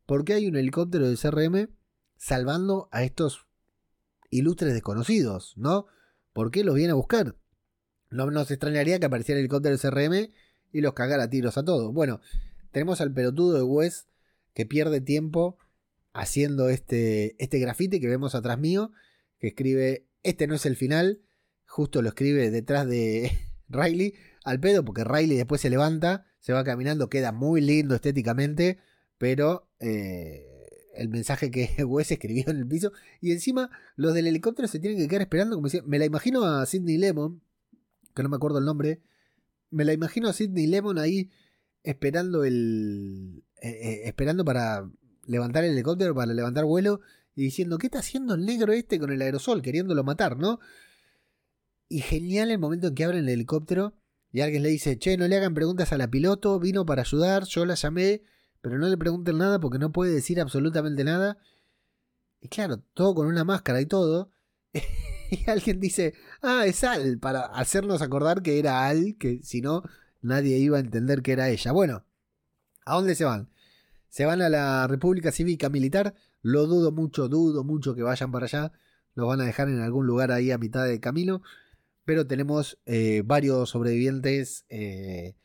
¿por qué hay un helicóptero del CRM salvando a estos ilustres desconocidos, ¿no? ¿Por qué los viene a buscar? No nos extrañaría que apareciera el helicóptero del CRM y los cagara a tiros a todos. Bueno, tenemos al pelotudo de Wes que pierde tiempo haciendo este, este grafite que vemos atrás mío, que escribe, este no es el final, justo lo escribe detrás de Riley, al pedo, porque Riley después se levanta, se va caminando, queda muy lindo estéticamente, pero eh, el mensaje que (laughs) Wes escribió en el piso, y encima los del helicóptero se tienen que quedar esperando, como si, me la imagino a Sidney Lemon, que no me acuerdo el nombre, me la imagino a Sidney Lemon ahí esperando el... Eh, eh, esperando para levantar el helicóptero, para levantar vuelo, y diciendo, ¿qué está haciendo el negro este con el aerosol? Queriéndolo matar, ¿no? Y genial el momento en que abren el helicóptero y alguien le dice, che, no le hagan preguntas a la piloto, vino para ayudar, yo la llamé, pero no le pregunten nada porque no puede decir absolutamente nada. Y claro, todo con una máscara y todo. (laughs) y alguien dice, ah, es Al, para hacernos acordar que era Al, que si no, nadie iba a entender que era ella. Bueno, ¿a dónde se van? Se van a la República Cívica Militar. Lo dudo mucho, dudo mucho que vayan para allá. Los van a dejar en algún lugar ahí a mitad de camino. Pero tenemos eh, varios sobrevivientes eh,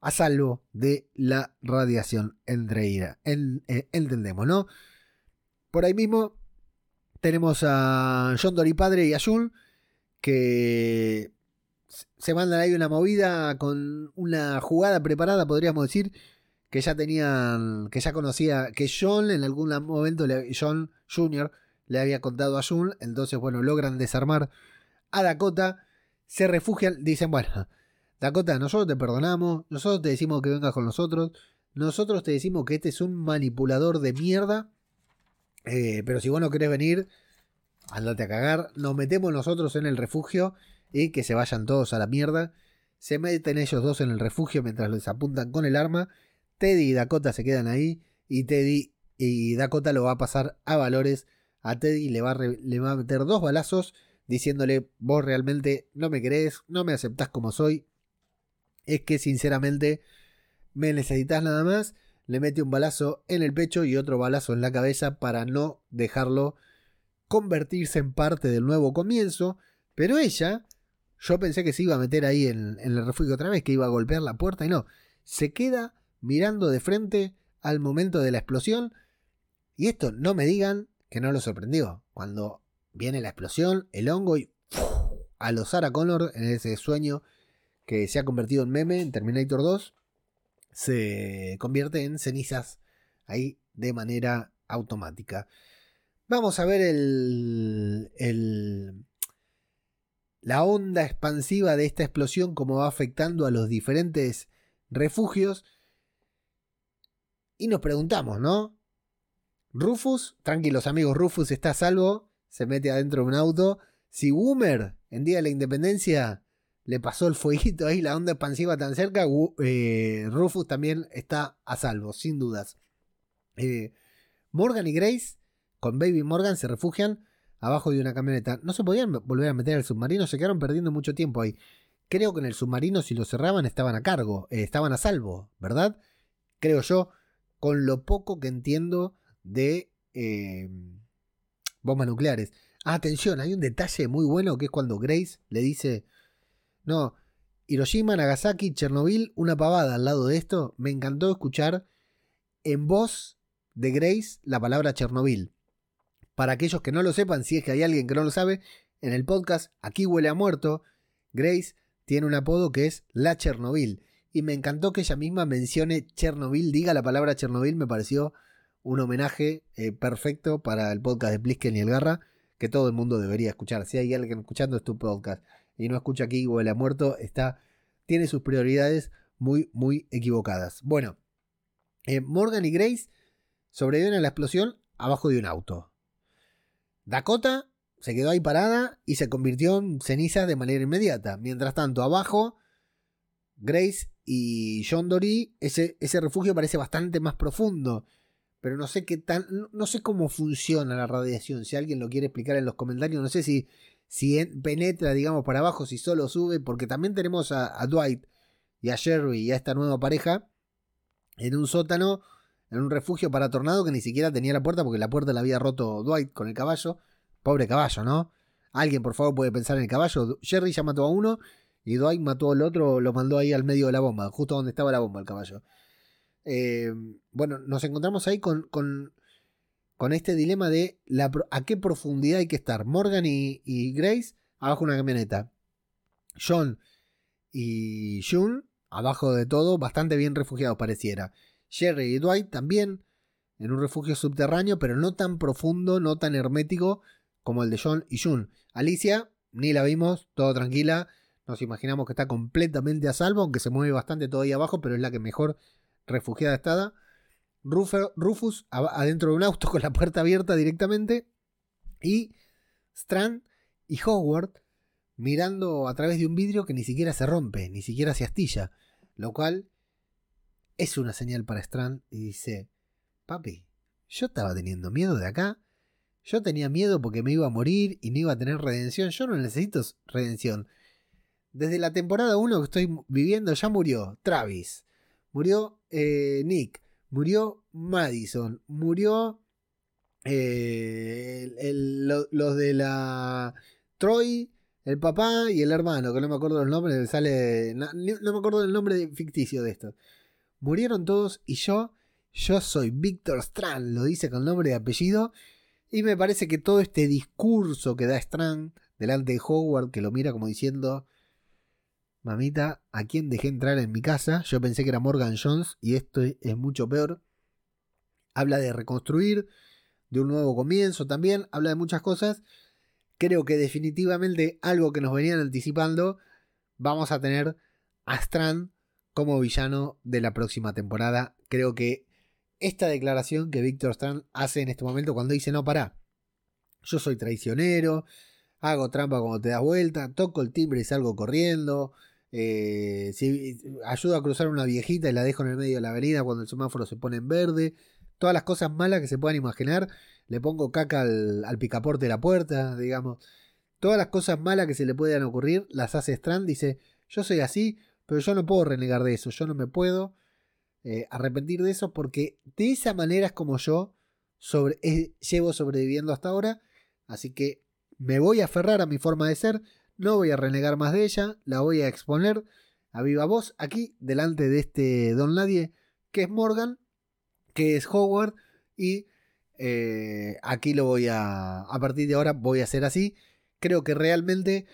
a salvo de la radiación entreída. En, eh, entendemos, ¿no? Por ahí mismo tenemos a John Dory padre y a Jun que se mandan ahí una movida con una jugada preparada, podríamos decir, que ya tenían, que ya conocía, que John en algún momento, John Jr. le había contado a Jun, entonces bueno, logran desarmar a Dakota, se refugian, dicen, bueno, Dakota, nosotros te perdonamos, nosotros te decimos que vengas con nosotros, nosotros te decimos que este es un manipulador de mierda, eh, pero si vos no querés venir, andate a cagar, nos metemos nosotros en el refugio y que se vayan todos a la mierda. Se meten ellos dos en el refugio mientras les apuntan con el arma. Teddy y Dakota se quedan ahí y Teddy y Dakota lo va a pasar a valores. A Teddy le le va a meter dos balazos diciéndole vos realmente no me querés, no me aceptás como soy. Es que sinceramente me necesitas nada más. Le mete un balazo en el pecho y otro balazo en la cabeza para no dejarlo convertirse en parte del nuevo comienzo. Pero ella, yo pensé que se iba a meter ahí en, en el refugio otra vez, que iba a golpear la puerta y no. Se queda mirando de frente al momento de la explosión. Y esto no me digan que no lo sorprendió. Cuando viene la explosión, el hongo y a los Sarah Connor en ese sueño que se ha convertido en meme en Terminator 2. se convierte en cenizas ahí de manera automática. Vamos a ver el, el, la onda expansiva de esta explosión, cómo va afectando a los diferentes refugios. Y nos preguntamos, ¿no? Rufus, tranquilos amigos, Rufus está a salvo, se mete adentro de un auto. Si Boomer, en Día de la Independencia, le pasó el fueguito ahí, la onda expansiva tan cerca, eh, Rufus también está a salvo, sin dudas. Eh, Morgan y Grace, con Baby Morgan, se refugian abajo de una camioneta. No se podían volver a meter al submarino, se quedaron perdiendo mucho tiempo ahí. Creo que en el submarino, si lo cerraban, estaban a cargo, eh, estaban a salvo, ¿verdad? Creo yo, con lo poco que entiendo de bombas nucleares. Ah, atención, hay un detalle muy bueno que es cuando Grace le dice no, Hiroshima, Nagasaki, Chernobyl, una pavada al lado de esto. Me encantó escuchar en voz de Grace la palabra Chernobyl. Para aquellos que no lo sepan, si es que hay alguien que no lo sabe, en el podcast Aquí huele a muerto, Grace tiene un apodo que es La Chernobyl. Y me encantó que ella misma mencione Chernobyl, diga la palabra Chernobyl, me pareció un homenaje eh, perfecto para el podcast de Plisken y el Garra, que todo el mundo debería escuchar. Si hay alguien escuchando este podcast y no escucha aquí huele a muerto, está, tiene sus prioridades muy, muy equivocadas. Bueno, eh, Morgan y Grace sobreviven a la explosión abajo de un auto. Dakota se quedó ahí parada y se convirtió en ceniza de manera inmediata. Mientras tanto, abajo, Grace y John Dory, ese, ese refugio parece bastante más profundo. Pero no sé qué tan. No sé cómo funciona la radiación. Si alguien lo quiere explicar en los comentarios, no sé si si penetra, digamos, para abajo, si solo sube, porque también tenemos a, Dwight y a Jerry y a esta nueva pareja en un sótano, en un refugio para tornado que ni siquiera tenía la puerta porque la puerta la había roto Dwight con el caballo. Pobre caballo, ¿no? Alguien, por favor, puede pensar en el caballo. Jerry ya mató a uno y Dwight mató al otro, lo mandó ahí al medio de la bomba, justo donde estaba la bomba el caballo. Eh, bueno, nos encontramos ahí con, con con este dilema de a qué profundidad hay que estar. Morgan y, Grace abajo de una camioneta. John y June abajo de todo, bastante bien refugiados pareciera. Jerry y Dwight también en un refugio subterráneo, pero no tan profundo, no tan hermético como el de John y June. Alicia, ni la vimos, todo tranquila. Nos imaginamos que está completamente a salvo, aunque se mueve bastante todavía abajo, pero es la que mejor refugiada está. Rufus adentro de un auto (laughs) con la puerta abierta directamente. Y Strand y Howard mirando a través de un vidrio que ni siquiera se rompe, ni siquiera se astilla. Lo cual es una señal para Strand y dice, papi, yo estaba teniendo miedo de acá. Yo tenía miedo porque me iba a morir y no iba a tener redención. Yo no necesito redención. Desde la temporada 1 que estoy viviendo ya murió Travis. Murió eh, Nick murió Madison, murió eh, los de la Troy, el papá y el hermano, que no me acuerdo los nombres, sale, no, me acuerdo del nombre ficticio de estos. Murieron todos y yo, yo soy Víctor Strand, lo dice con nombre y apellido. Y me parece que todo este discurso que da Strand delante de Howard, que lo mira como diciendo, Mamita, ¿a quién dejé entrar en mi casa? Yo pensé que era Morgan Jones y esto es mucho peor. Habla de reconstruir, de un nuevo comienzo también, habla de muchas cosas. Creo que definitivamente algo que nos venían anticipando, vamos a tener a Strand como villano de la próxima temporada. Creo que esta declaración que Víctor Strand hace en este momento cuando dice, no, para, yo soy traicionero, hago trampa cuando te das vuelta, toco el timbre y salgo corriendo, eh, si ayudo a cruzar una viejita y la dejo en el medio de la avenida cuando el semáforo se pone en verde. Todas las cosas malas que se puedan imaginar. Le pongo caca al, picaporte de la puerta, digamos. Todas las cosas malas que se le puedan ocurrir las hace Strand. Dice, yo soy así, pero yo no puedo renegar de eso. Yo no me puedo eh, arrepentir de eso porque de esa manera es como yo sobre, llevo sobreviviendo hasta ahora. Así que me voy a aferrar a mi forma de ser. No voy a renegar más de ella, la voy a exponer a viva voz aquí, delante de este Don Nadie, que es Morgan, que es Howard, y eh, aquí lo voy a, a partir de ahora voy a hacer así. Creo que realmente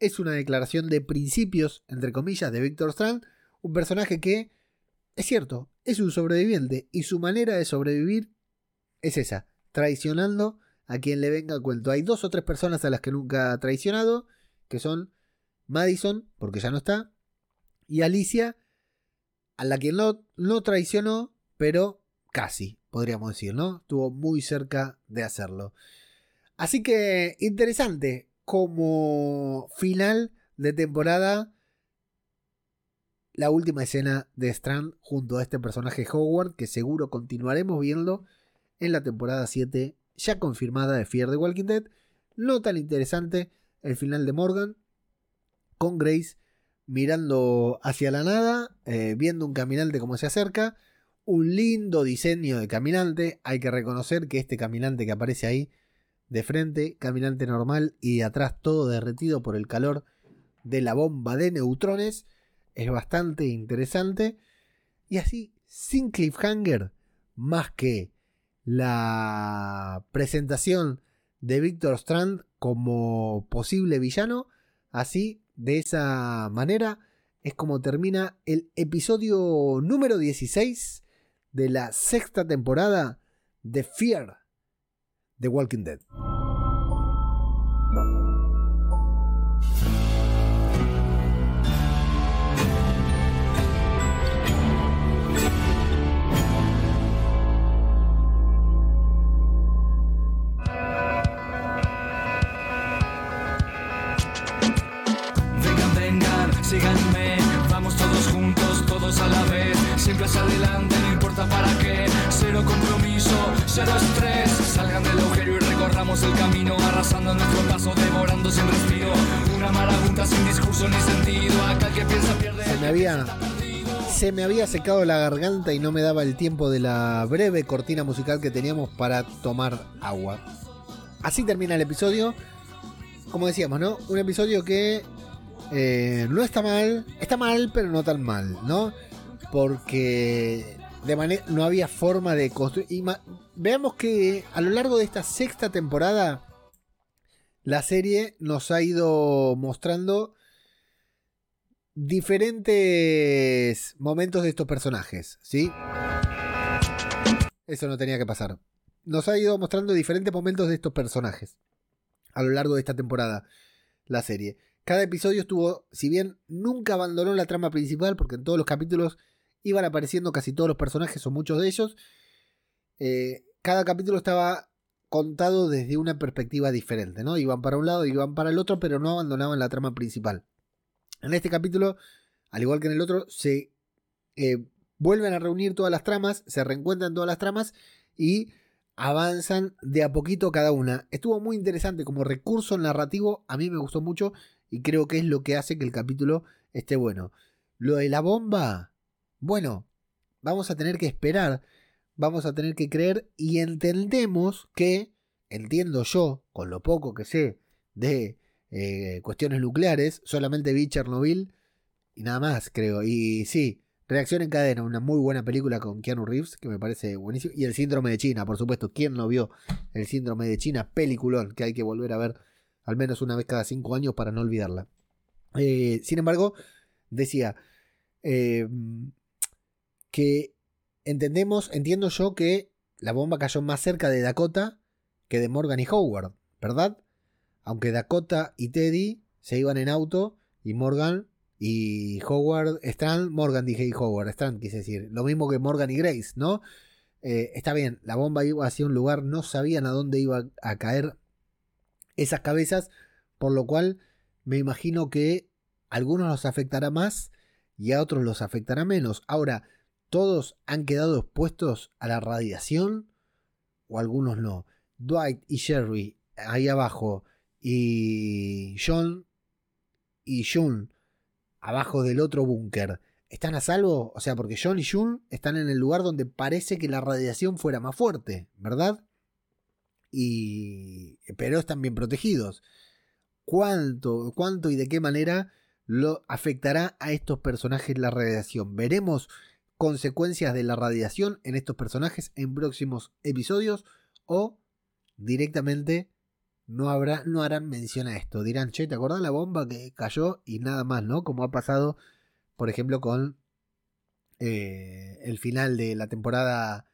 es una declaración de principios, entre comillas, de Victor Strand, un personaje que es cierto, es un sobreviviente y su manera de sobrevivir es esa, traicionando a quien le venga a cuento. Hay dos o tres personas a las que nunca ha traicionado, que son Madison, porque ya no está, y Alicia, a la que no, no traicionó, pero casi, podríamos decir, ¿no? Estuvo muy cerca de hacerlo. Así que interesante como final de temporada la última escena de Strand junto a este personaje Howard que seguro continuaremos viendo en la temporada 7 ya confirmada de Fear the Walking Dead. No tan interesante el final de Morgan con Grace mirando hacia la nada, eh, viendo un caminante como se acerca. Un lindo diseño de caminante. Hay que reconocer que este caminante que aparece ahí de frente, caminante normal y de atrás todo derretido por el calor de la bomba de neutrones es bastante interesante. Y así, sin cliffhanger, más que la presentación de Victor Strand como posible villano, así, de esa manera, es como termina el episodio número 16 de la sexta temporada de Fear The Walking Dead. Compromiso, cero estrés, salgan del agujero y recorramos el camino, arrasando nuestro paso, devorando sin respiro, una marabunta sin discurso ni sentido, acá el que piensa pierde. Se me había se me había secado la garganta y no me daba el tiempo de la breve cortina musical que teníamos para tomar agua. Así termina el episodio. Como decíamos, ¿no? Un episodio que eh, no está mal, está mal, pero no tan mal, ¿no? Porque de manera no había forma de construir. Veamos que a lo largo de esta sexta temporada, la serie nos ha ido mostrando diferentes momentos de estos personajes, ¿sí? Eso no tenía que pasar. Nos ha ido mostrando diferentes momentos de estos personajes a lo largo de esta temporada, la serie. Cada episodio estuvo, si bien nunca abandonó la trama principal, porque en todos los capítulos iban apareciendo casi todos los personajes o muchos de ellos, eh, cada capítulo estaba contado desde una perspectiva diferente, ¿no? Iban para un lado, iban para el otro, pero no abandonaban la trama principal. En este capítulo, al igual que en el otro, se eh, vuelven a reunir todas las tramas, se reencuentran todas las tramas y avanzan de a poquito cada una. Estuvo muy interesante como recurso narrativo, a mí me gustó mucho y creo que es lo que hace que el capítulo esté bueno. Lo de la bomba, bueno, vamos a tener que esperar, vamos a tener que creer y entendemos que, entiendo yo, con lo poco que sé de eh, cuestiones nucleares, solamente vi Chernobyl y nada más, creo. Y sí, Reacción en cadena, una muy buena película con Keanu Reeves, que me parece buenísimo. Y el síndrome de China, por supuesto. ¿Quién no vio el síndrome de China? Peliculón, que hay que volver a ver al menos una vez cada cinco años para no olvidarla. Eh, sin embargo, decía eh, que entendemos, entiendo yo que la bomba cayó más cerca de Dakota que de Morgan y Howard, ¿verdad? Aunque Dakota y Teddy se iban en auto y Morgan y Howard, Strand, Morgan dije y Howard, Strand quise decir, lo mismo que Morgan y Grace, ¿no? Eh, está bien, la bomba iba hacia un lugar, no sabían a dónde iba a caer esas cabezas, por lo cual me imagino que a algunos los afectará más y a otros los afectará menos. Ahora, ¿todos han quedado expuestos a la radiación o algunos no? Dwight y Sherry ahí abajo y John y June abajo del otro búnker, ¿están a salvo? O sea, porque John y June están en el lugar donde parece que la radiación fuera más fuerte, ¿verdad? Y pero están bien protegidos. ¿Cuánto, cuánto y de qué manera lo afectará a estos personajes la radiación? Veremos consecuencias de la radiación en estos personajes en próximos episodios o directamente no, habrá, no harán mención a esto. Dirán, che, ¿te acordás la bomba que cayó? Y nada más, ¿no? Como ha pasado, por ejemplo, con eh, el final de la temporada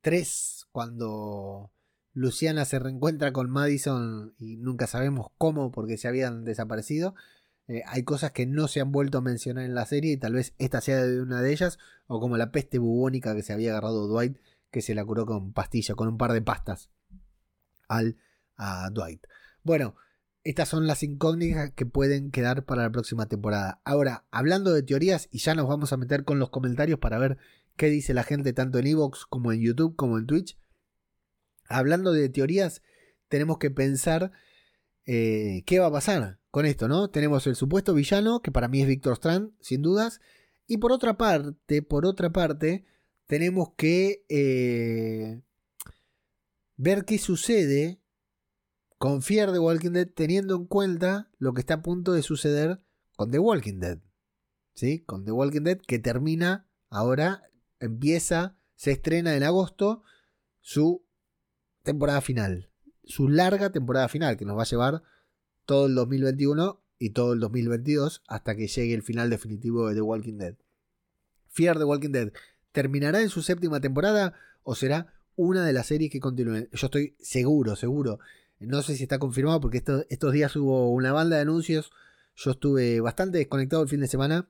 3, cuando Luciana se reencuentra con Madison y nunca sabemos cómo porque se habían desaparecido. Eh, hay cosas que no se han vuelto a mencionar en la serie y tal vez esta sea de una de ellas, o como la peste bubónica que se había agarrado Dwight, que se la curó con pastilla, con un par de pastas al a Dwight. Bueno, estas son las incógnitas que pueden quedar para la próxima temporada. Ahora, hablando de teorías, y ya nos vamos a meter con los comentarios para ver qué dice la gente tanto en Evox como en YouTube como en Twitch. Hablando de teorías, tenemos que pensar eh, qué va a pasar con esto, ¿no? Tenemos el supuesto villano, que para mí es Victor Strand, sin dudas. Y por otra parte, por otra parte, tenemos que eh, ver qué sucede confiar The Walking Dead teniendo en cuenta lo que está a punto de suceder con The Walking Dead. ¿Sí? Con The Walking Dead que termina ahora, empieza, se estrena en agosto su temporada final. Su larga temporada final que nos va a llevar todo el 2021 y todo el 2022 hasta que llegue el final definitivo de The Walking Dead. Fear The Walking Dead terminará en su séptima temporada o será una de las series que continúen. Yo estoy seguro, seguro no sé si está confirmado porque estos días hubo una banda de anuncios. Yo estuve bastante desconectado el fin de semana.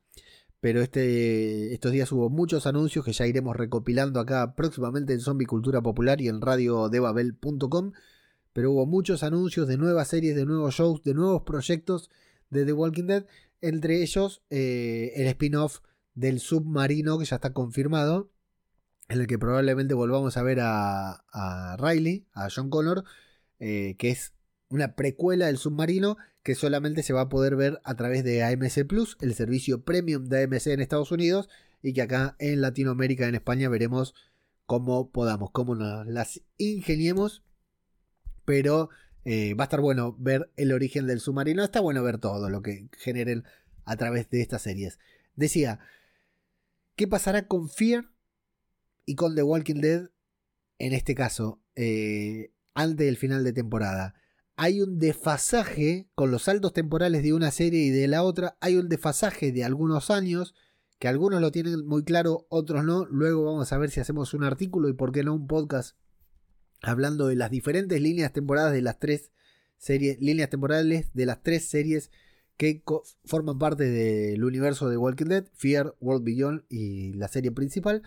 Pero este, estos días hubo muchos anuncios que ya iremos recopilando acá próximamente en Zombie Cultura Popular y en radiodebabel.com. Pero hubo muchos anuncios de nuevas series, de nuevos shows, de nuevos proyectos de The Walking Dead. Entre ellos eh, el spin-off del submarino que ya está confirmado. En el que probablemente volvamos a ver a, Riley, a John Connor eh, que es una precuela del submarino que solamente se va a poder ver a través de AMC Plus, el servicio premium de AMC en Estados Unidos, y que acá en Latinoamérica, en España, veremos cómo podamos, cómo nos las ingeniemos. Pero eh, va a estar bueno ver el origen del submarino. Está bueno ver todo lo que generen a través de estas series. Decía, ¿qué pasará con Fear y con The Walking Dead? En este caso, eh, antes del final de temporada. Hay un desfasaje con los saltos temporales de una serie y de la otra. Hay un desfasaje de algunos años, que algunos lo tienen muy claro, otros no. Luego vamos a ver si hacemos un artículo y por qué no un podcast hablando de las diferentes líneas temporales de las tres series, líneas temporales de las tres series que forman parte del universo de Walking Dead, Fear, World Beyond y la serie principal.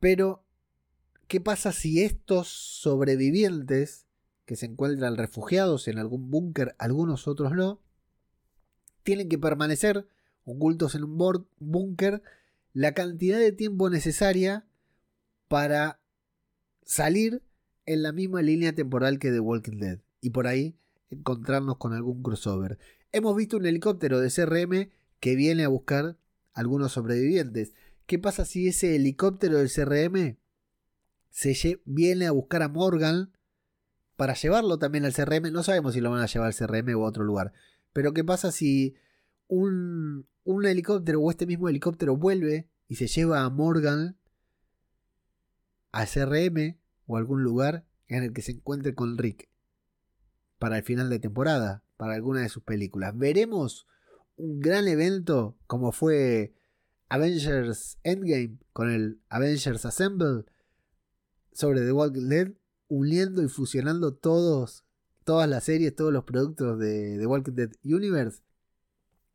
Pero ¿Qué pasa si estos sobrevivientes que se encuentran refugiados en algún búnker, algunos otros no, tienen que permanecer ocultos en un búnker la cantidad de tiempo necesaria para salir en la misma línea temporal que The Walking Dead y por ahí encontrarnos con algún crossover. Hemos visto un helicóptero de CRM que viene a buscar algunos sobrevivientes. ¿Qué pasa si ese helicóptero del CRM se viene a buscar a Morgan para llevarlo también al CRM. No sabemos si lo van a llevar al CRM o a otro lugar. Pero ¿qué pasa si un, un helicóptero o este mismo helicóptero vuelve y se lleva a Morgan al CRM o algún lugar en el que se encuentre con Rick para el final de temporada, para alguna de sus películas. Veremos un gran evento como fue Avengers Endgame con el Avengers Assemble sobre The Walking Dead, uniendo y fusionando todos, todas las series, todos los productos de The Walking Dead Universe,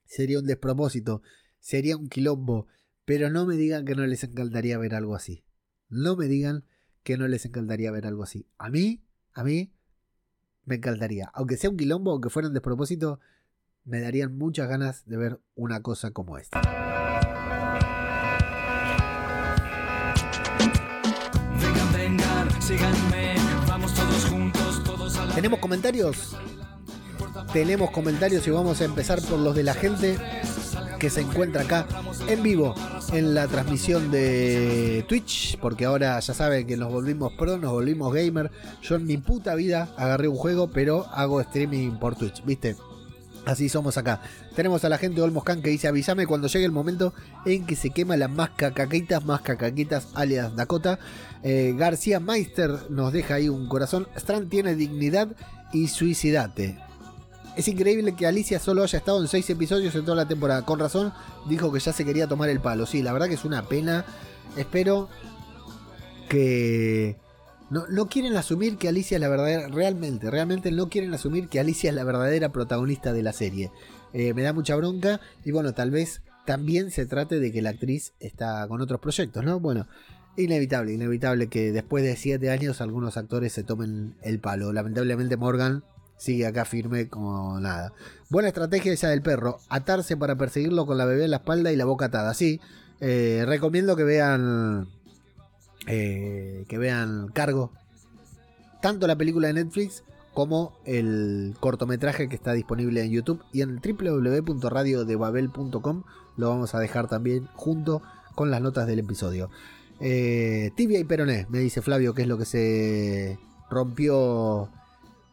sería un despropósito, sería un quilombo, pero no me digan que no les encantaría ver algo así. No me digan que no les encantaría ver algo así. A mí, a mí, me encantaría. Aunque sea un quilombo, aunque fuera un despropósito, me darían muchas ganas de ver una cosa como esta. ¿Tenemos comentarios? Tenemos comentarios y vamos a empezar por los de la gente que se encuentra acá en vivo en la transmisión de Twitch, porque ahora ya saben que nos volvimos pro, nos volvimos gamer. Yo en mi puta vida agarré un juego, pero hago streaming por Twitch, ¿viste? Así somos acá. Tenemos a la gente de Olmoscan que dice avísame cuando llegue el momento en que se quema la más cacaquitas, más cacaquitas, alias Dakota. Eh, García Meister nos deja ahí un corazón. Strand tiene dignidad y suicidate. Es increíble que Alicia solo haya estado en seis episodios en toda la temporada. Con razón, dijo que ya se quería tomar el palo. Sí, la verdad que es una pena. Espero que. No, no quieren asumir que Alicia es la verdadera. Realmente, realmente no quieren asumir que Alicia es la verdadera protagonista de la serie. Eh, me da mucha bronca. Y bueno, tal vez también se trate de que la actriz está con otros proyectos, ¿no? Bueno, inevitable, inevitable que después de siete años algunos actores se tomen el palo. Lamentablemente Morgan sigue acá firme como nada. Buena estrategia esa del perro, atarse para perseguirlo con la bebé en la espalda y la boca atada. Sí, eh, recomiendo que vean eh, que vean Cargo, tanto la película de Netflix como el cortometraje que está disponible en YouTube y en www.radiodebabel.com lo vamos a dejar también junto con las notas del episodio. Eh, tibia y peroné, me dice Flavio, que es lo que se rompió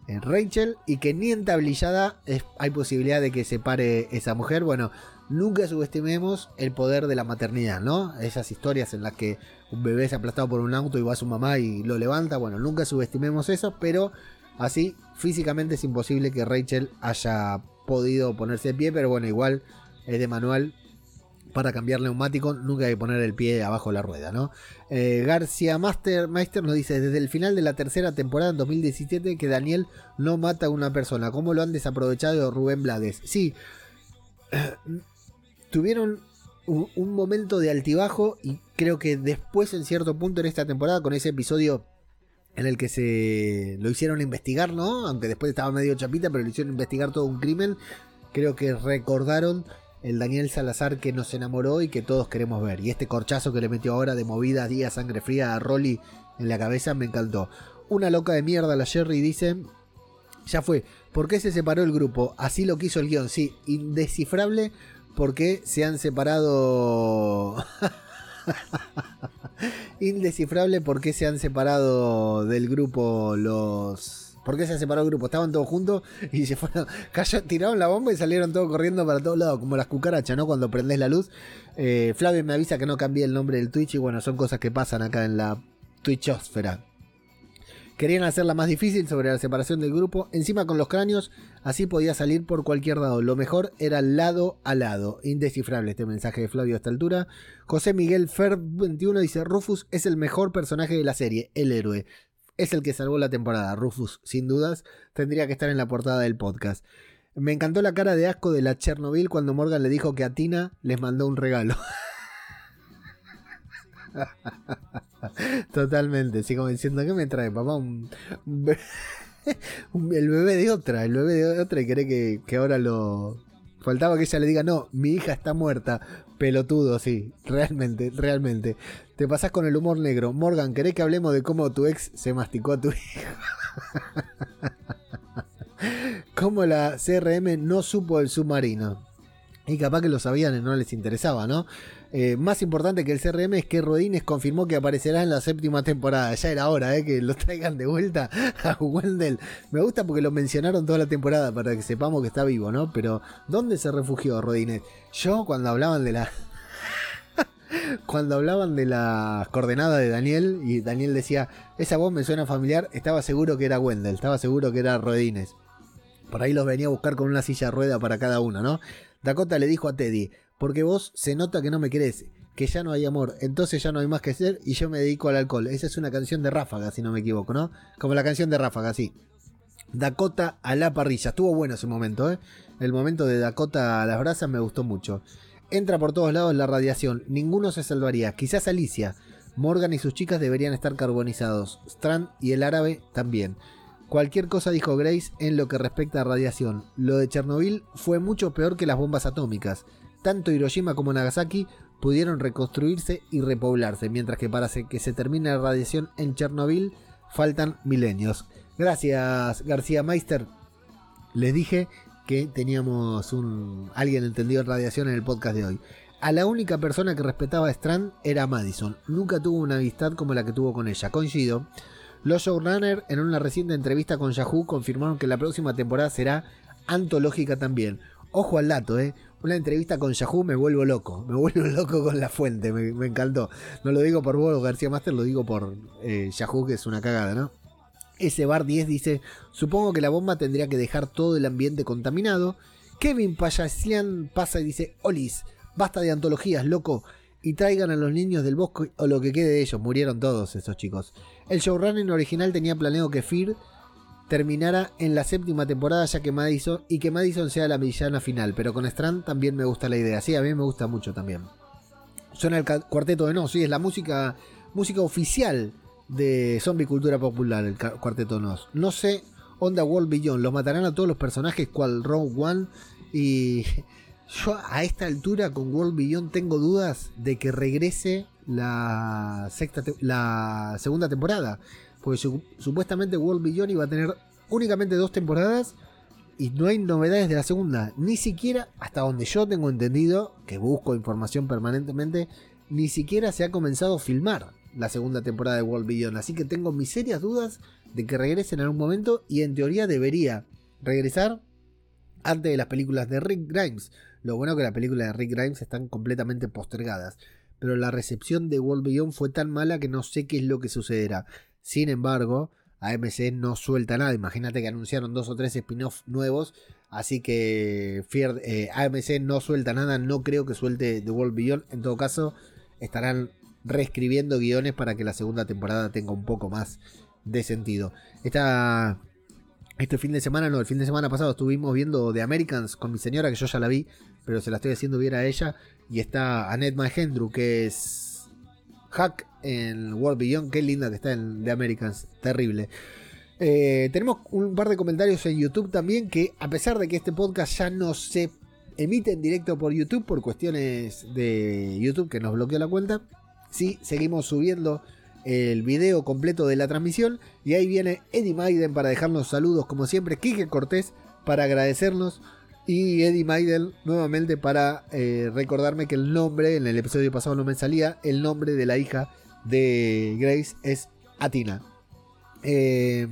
en Rachel y que ni en tablillada hay posibilidad de que se pare esa mujer. Bueno, nunca subestimemos el poder de la maternidad, ¿no? Esas historias en las que un bebé es aplastado por un auto y va a su mamá y lo levanta. Bueno, nunca subestimemos eso, pero así físicamente es imposible que Rachel haya podido ponerse de pie, pero bueno, igual es de manual para cambiar neumático nunca hay que poner el pie abajo de la rueda, ¿no? Eh, García Master, Meister nos dice desde el final de la tercera temporada en 2017 que Daniel no mata a una persona. ¿Cómo lo han desaprovechado Rubén Blades? Sí, (clears throat) tuvieron un, un, momento de altibajo y creo que después en cierto punto en esta temporada con ese episodio en el que se lo hicieron investigar, ¿no? Aunque después estaba medio chapita, pero lo hicieron investigar todo un crimen. Creo que recordaron el Daniel Salazar que nos enamoró y que todos queremos ver. Y este corchazo que le metió ahora de movida, día, sangre fría a Rolly en la cabeza me encantó. Una loca de mierda la Jerry dice, ya fue, ¿por qué se separó el grupo? Así lo quiso el guion, sí, indescifrable porque se han separado... (laughs) indescifrable porque se han separado del grupo los ¿Por qué se separó el grupo? Estaban todos juntos y se fueron, (laughs) tiraron la bomba y salieron todos corriendo para todos lados, como las cucarachas, ¿no? Cuando prendes la luz. Eh, Flavio me avisa que no cambié el nombre del Twitch y bueno, son cosas que pasan acá en la Twitchosfera. Querían hacerla más difícil sobre la separación del grupo, encima con los cráneos, así podía salir por cualquier lado. Lo mejor era lado a lado. Indescifrable este mensaje de Flavio a esta altura. José Miguel Fer 21 dice: Rufus es el mejor personaje de la serie, el héroe es el que salvó la temporada. Rufus, sin dudas, tendría que estar en la portada del podcast. Me encantó la cara de asco de la Chernobyl cuando Morgan le dijo que a Tina les mandó un regalo. (laughs) Totalmente, sigo diciendo que me trae papá (laughs) el bebé de otra, el bebé de otra y cree que ahora lo, Faltaba que ella le diga, no, mi hija está muerta. Pelotudo, sí, realmente, realmente. Te pasas con el humor negro. Morgan, ¿querés que hablemos de cómo tu ex se masticó a tu hija? (laughs) cómo la CRM no supo el submarino. Y capaz que lo sabían y no les interesaba, ¿no? Eh, más importante que el CRM es que Rodines confirmó que aparecerá en la séptima temporada. Ya era hora, ¿eh? Que lo traigan de vuelta a Wendell. Me gusta porque lo mencionaron toda la temporada para que sepamos que está vivo, ¿no? Pero, ¿dónde se refugió Rodines? Yo, cuando hablaban de la. (laughs) cuando hablaban de las coordenadas de Daniel y Daniel decía, esa voz me suena familiar, estaba seguro que era Wendell, estaba seguro que era Rodines. Por ahí los venía a buscar con una silla rueda para cada uno, ¿no? Dakota le dijo a Teddy, porque vos se nota que no me querés, que ya no hay amor, entonces ya no hay más que hacer y yo me dedico al alcohol. Esa es una canción de Ráfaga, si no me equivoco, ¿no? Como la canción de Ráfaga, sí. Dakota a la parrilla. Estuvo bueno ese momento, ¿eh? El momento de Dakota a las brasas me gustó mucho. Entra por todos lados la radiación. Ninguno se salvaría. Quizás Alicia. Morgan y sus chicas deberían estar carbonizados. Strand y el árabe también. Cualquier cosa dijo Grace en lo que respecta a radiación. Lo de Chernobyl fue mucho peor que las bombas atómicas tanto Hiroshima como Nagasaki pudieron reconstruirse y repoblarse, mientras que para que se termine la radiación en Chernobyl faltan milenios. Gracias García Meister. Les dije que teníamos un alguien entendido en radiación en el podcast de hoy. A la única persona que respetaba a Strand era Madison. Nunca tuvo una amistad como la que tuvo con ella. Coincido. Los showrunners en una reciente entrevista con Yahoo confirmaron que la próxima temporada será antológica también. Ojo al dato, ¿eh? Una entrevista con Yahoo me vuelvo loco. (laughs) Me vuelvo loco con la fuente. Me, encantó. No lo digo por vos, García Master, lo digo por eh, Yahoo, que es una cagada, ¿no? Ese bar 10 dice, supongo que la bomba tendría que dejar todo el ambiente contaminado. Kevin Payasian pasa y dice, Olis, basta de antologías, loco. Y traigan a los niños del bosque o lo que quede de ellos. Murieron todos esos chicos. El showrunning original tenía planeado que Fear terminara en la séptima temporada ya que Madison y que Madison sea la villana final. Pero con Strand también me gusta la idea. Sí, a mí me gusta mucho también. Suena el cuarteto de no, sí, es la música, música oficial de Zombie Cultura Popular, el Cuarteto Nos. No sé, Onda World Beyond, los matarán a todos los personajes cual Rogue One y (laughs) yo a esta altura con World Beyond tengo dudas de que regrese la sexta la segunda temporada, porque supuestamente World Beyond iba a tener únicamente dos temporadas y no hay novedades de la segunda, ni siquiera hasta donde yo tengo entendido, que busco información permanentemente, ni siquiera se ha comenzado a filmar la segunda temporada de World Beyond. Así que tengo mis serias dudas de que regresen en algún momento y en teoría debería regresar antes de las películas de Rick Grimes. Lo bueno que las películas de Rick Grimes están completamente postergadas. Pero la recepción de World Beyond fue tan mala que no sé qué es lo que sucederá. Sin embargo, AMC no suelta nada. Imagínate que anunciaron dos o tres spin-offs nuevos. Así que eh, AMC no suelta nada. No creo que suelte The World Beyond. En todo caso, estarán reescribiendo guiones para que la segunda temporada tenga un poco más de sentido. Esta, este fin de semana, no, el fin de semana pasado estuvimos viendo The Americans con mi señora, que yo ya la vi, pero se la estoy haciendo ver a ella. Y está Annette Mahendru, que es Hack en World Beyond. Qué linda que está en The Americans, terrible. Eh, tenemos un par de comentarios en YouTube también que a pesar de que este podcast ya no se emite en directo por YouTube por cuestiones de YouTube que nos bloqueó la cuenta, Sí, seguimos subiendo el video completo de la transmisión. Y ahí viene Eddie Maiden para dejarnos saludos, como siempre. Kike Cortés para agradecernos. Y Eddie Maiden nuevamente para eh, recordarme que el nombre, en el episodio pasado no me salía, el nombre de la hija de Grace es Atina. Eh,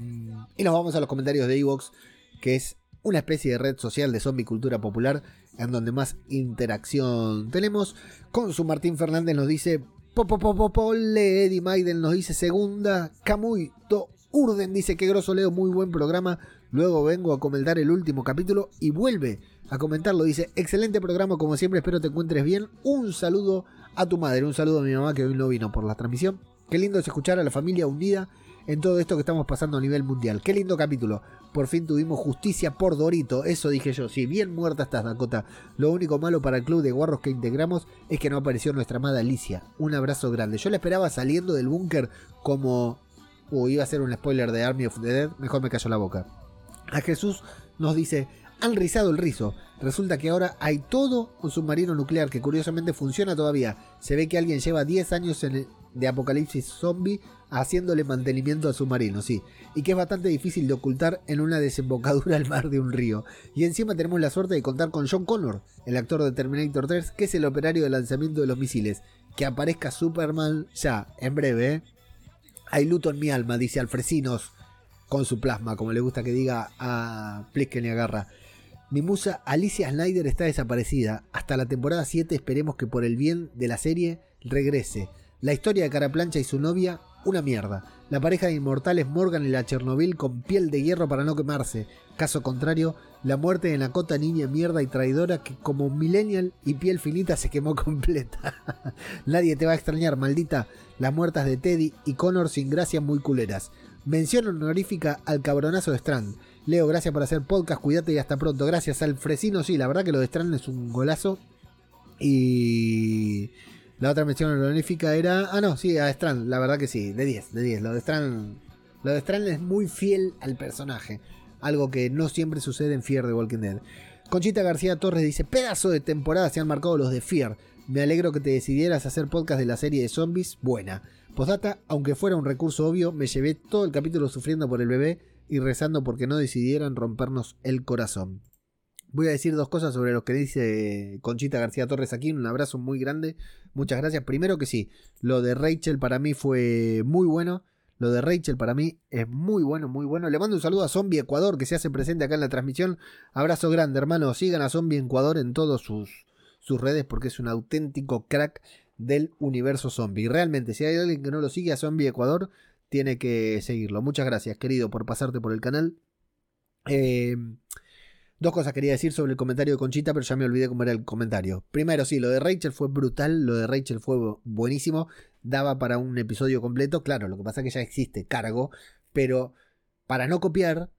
y nos vamos a los comentarios de Evox, que es una especie de red social de zombie cultura popular en donde más interacción tenemos. Con su Martín Fernández nos dice, Popopopopole, Eddie Maiden nos dice segunda. Camuy To Urden dice que grosso Leo, muy buen programa. Luego vengo a comentar el último capítulo y vuelve a comentarlo. Dice, excelente programa, como siempre, espero te encuentres bien. Un saludo a tu madre, un saludo a mi mamá que hoy no vino por la transmisión. Qué lindo es escuchar a la familia unida en todo esto que estamos pasando a nivel mundial. Qué lindo capítulo. Por fin tuvimos justicia por Dorito. Eso dije yo. Si bien muerta estás, Dakota. Lo único malo para el club de guarros que integramos es que no apareció nuestra amada Alicia. Un abrazo grande. Yo la esperaba saliendo del búnker como... Uh, iba a ser un spoiler de Army of the Dead. Mejor me cayó la boca. A Jesús nos dice... Han rizado el rizo. Resulta que ahora hay todo un submarino nuclear que curiosamente funciona todavía. Se ve que alguien lleva 10 años de apocalipsis zombie haciéndole mantenimiento al submarino, sí. Y que es bastante difícil de ocultar en una desembocadura al mar de un río. Y encima tenemos la suerte de contar con John Connor, el actor de Terminator 3, que es el operario de lanzamiento de los misiles. Que aparezca Superman ya, en breve. ¿eh? Hay luto en mi alma, dice Alfresinos, con su plasma, como le gusta que diga a Plisken y agarra. Mi musa Alicia Snyder está desaparecida. Hasta la temporada 7 esperemos que por el bien de la serie regrese. La historia de Caraplancha y su novia, una mierda. La pareja de inmortales Morgan y la Chernobyl con piel de hierro para no quemarse. Caso contrario, la muerte de Nakota niña mierda y traidora que como millennial y piel finita se quemó (laughs) completa. Nadie te va a extrañar, maldita. Las muertas de Teddy y Connor sin gracia muy culeras. Mención honorífica al cabronazo de Strand. Leo, gracias por hacer podcast, cuídate y hasta pronto. Gracias al Fresino, sí, la verdad que lo de Strand es un golazo. Y la otra mención honorífica era. Ah, no, sí, a Strand, la verdad que sí, de 10, de 10. Lo de Strand. Lo de Strand es muy fiel al personaje. Algo que no siempre sucede en Fear de Walking Dead. Conchita García Torres dice: Pedazo de temporada se han marcado los de Fear. Me alegro que te decidieras a hacer podcast de la serie de zombies. Buena. Postdata, aunque fuera un recurso obvio, me llevé todo el capítulo sufriendo por el bebé y rezando porque no decidieran rompernos el corazón. Voy a decir dos cosas sobre lo que dice Conchita García Torres aquí. Un abrazo muy grande. Muchas gracias. Primero que sí, lo de Rachel para mí fue muy bueno. Lo de Rachel para mí es muy bueno, muy bueno. Le mando un saludo a Zombie Ecuador que se hace presente acá en la transmisión. Abrazo grande, hermano. Sigan a Zombie Ecuador en todas sus, sus redes porque es un auténtico crack del universo zombie. Realmente, si hay alguien que no lo sigue a Zombie Ecuador, tiene que seguirlo. Muchas gracias, querido, por pasarte por el canal. Eh, dos cosas quería decir sobre el comentario de Conchita, pero ya me olvidé cómo era el comentario. Primero, sí, lo de Rachel fue brutal, lo de Rachel fue buenísimo, daba para un episodio completo. Claro, lo que pasa es que ya existe cargo, pero para no copiar,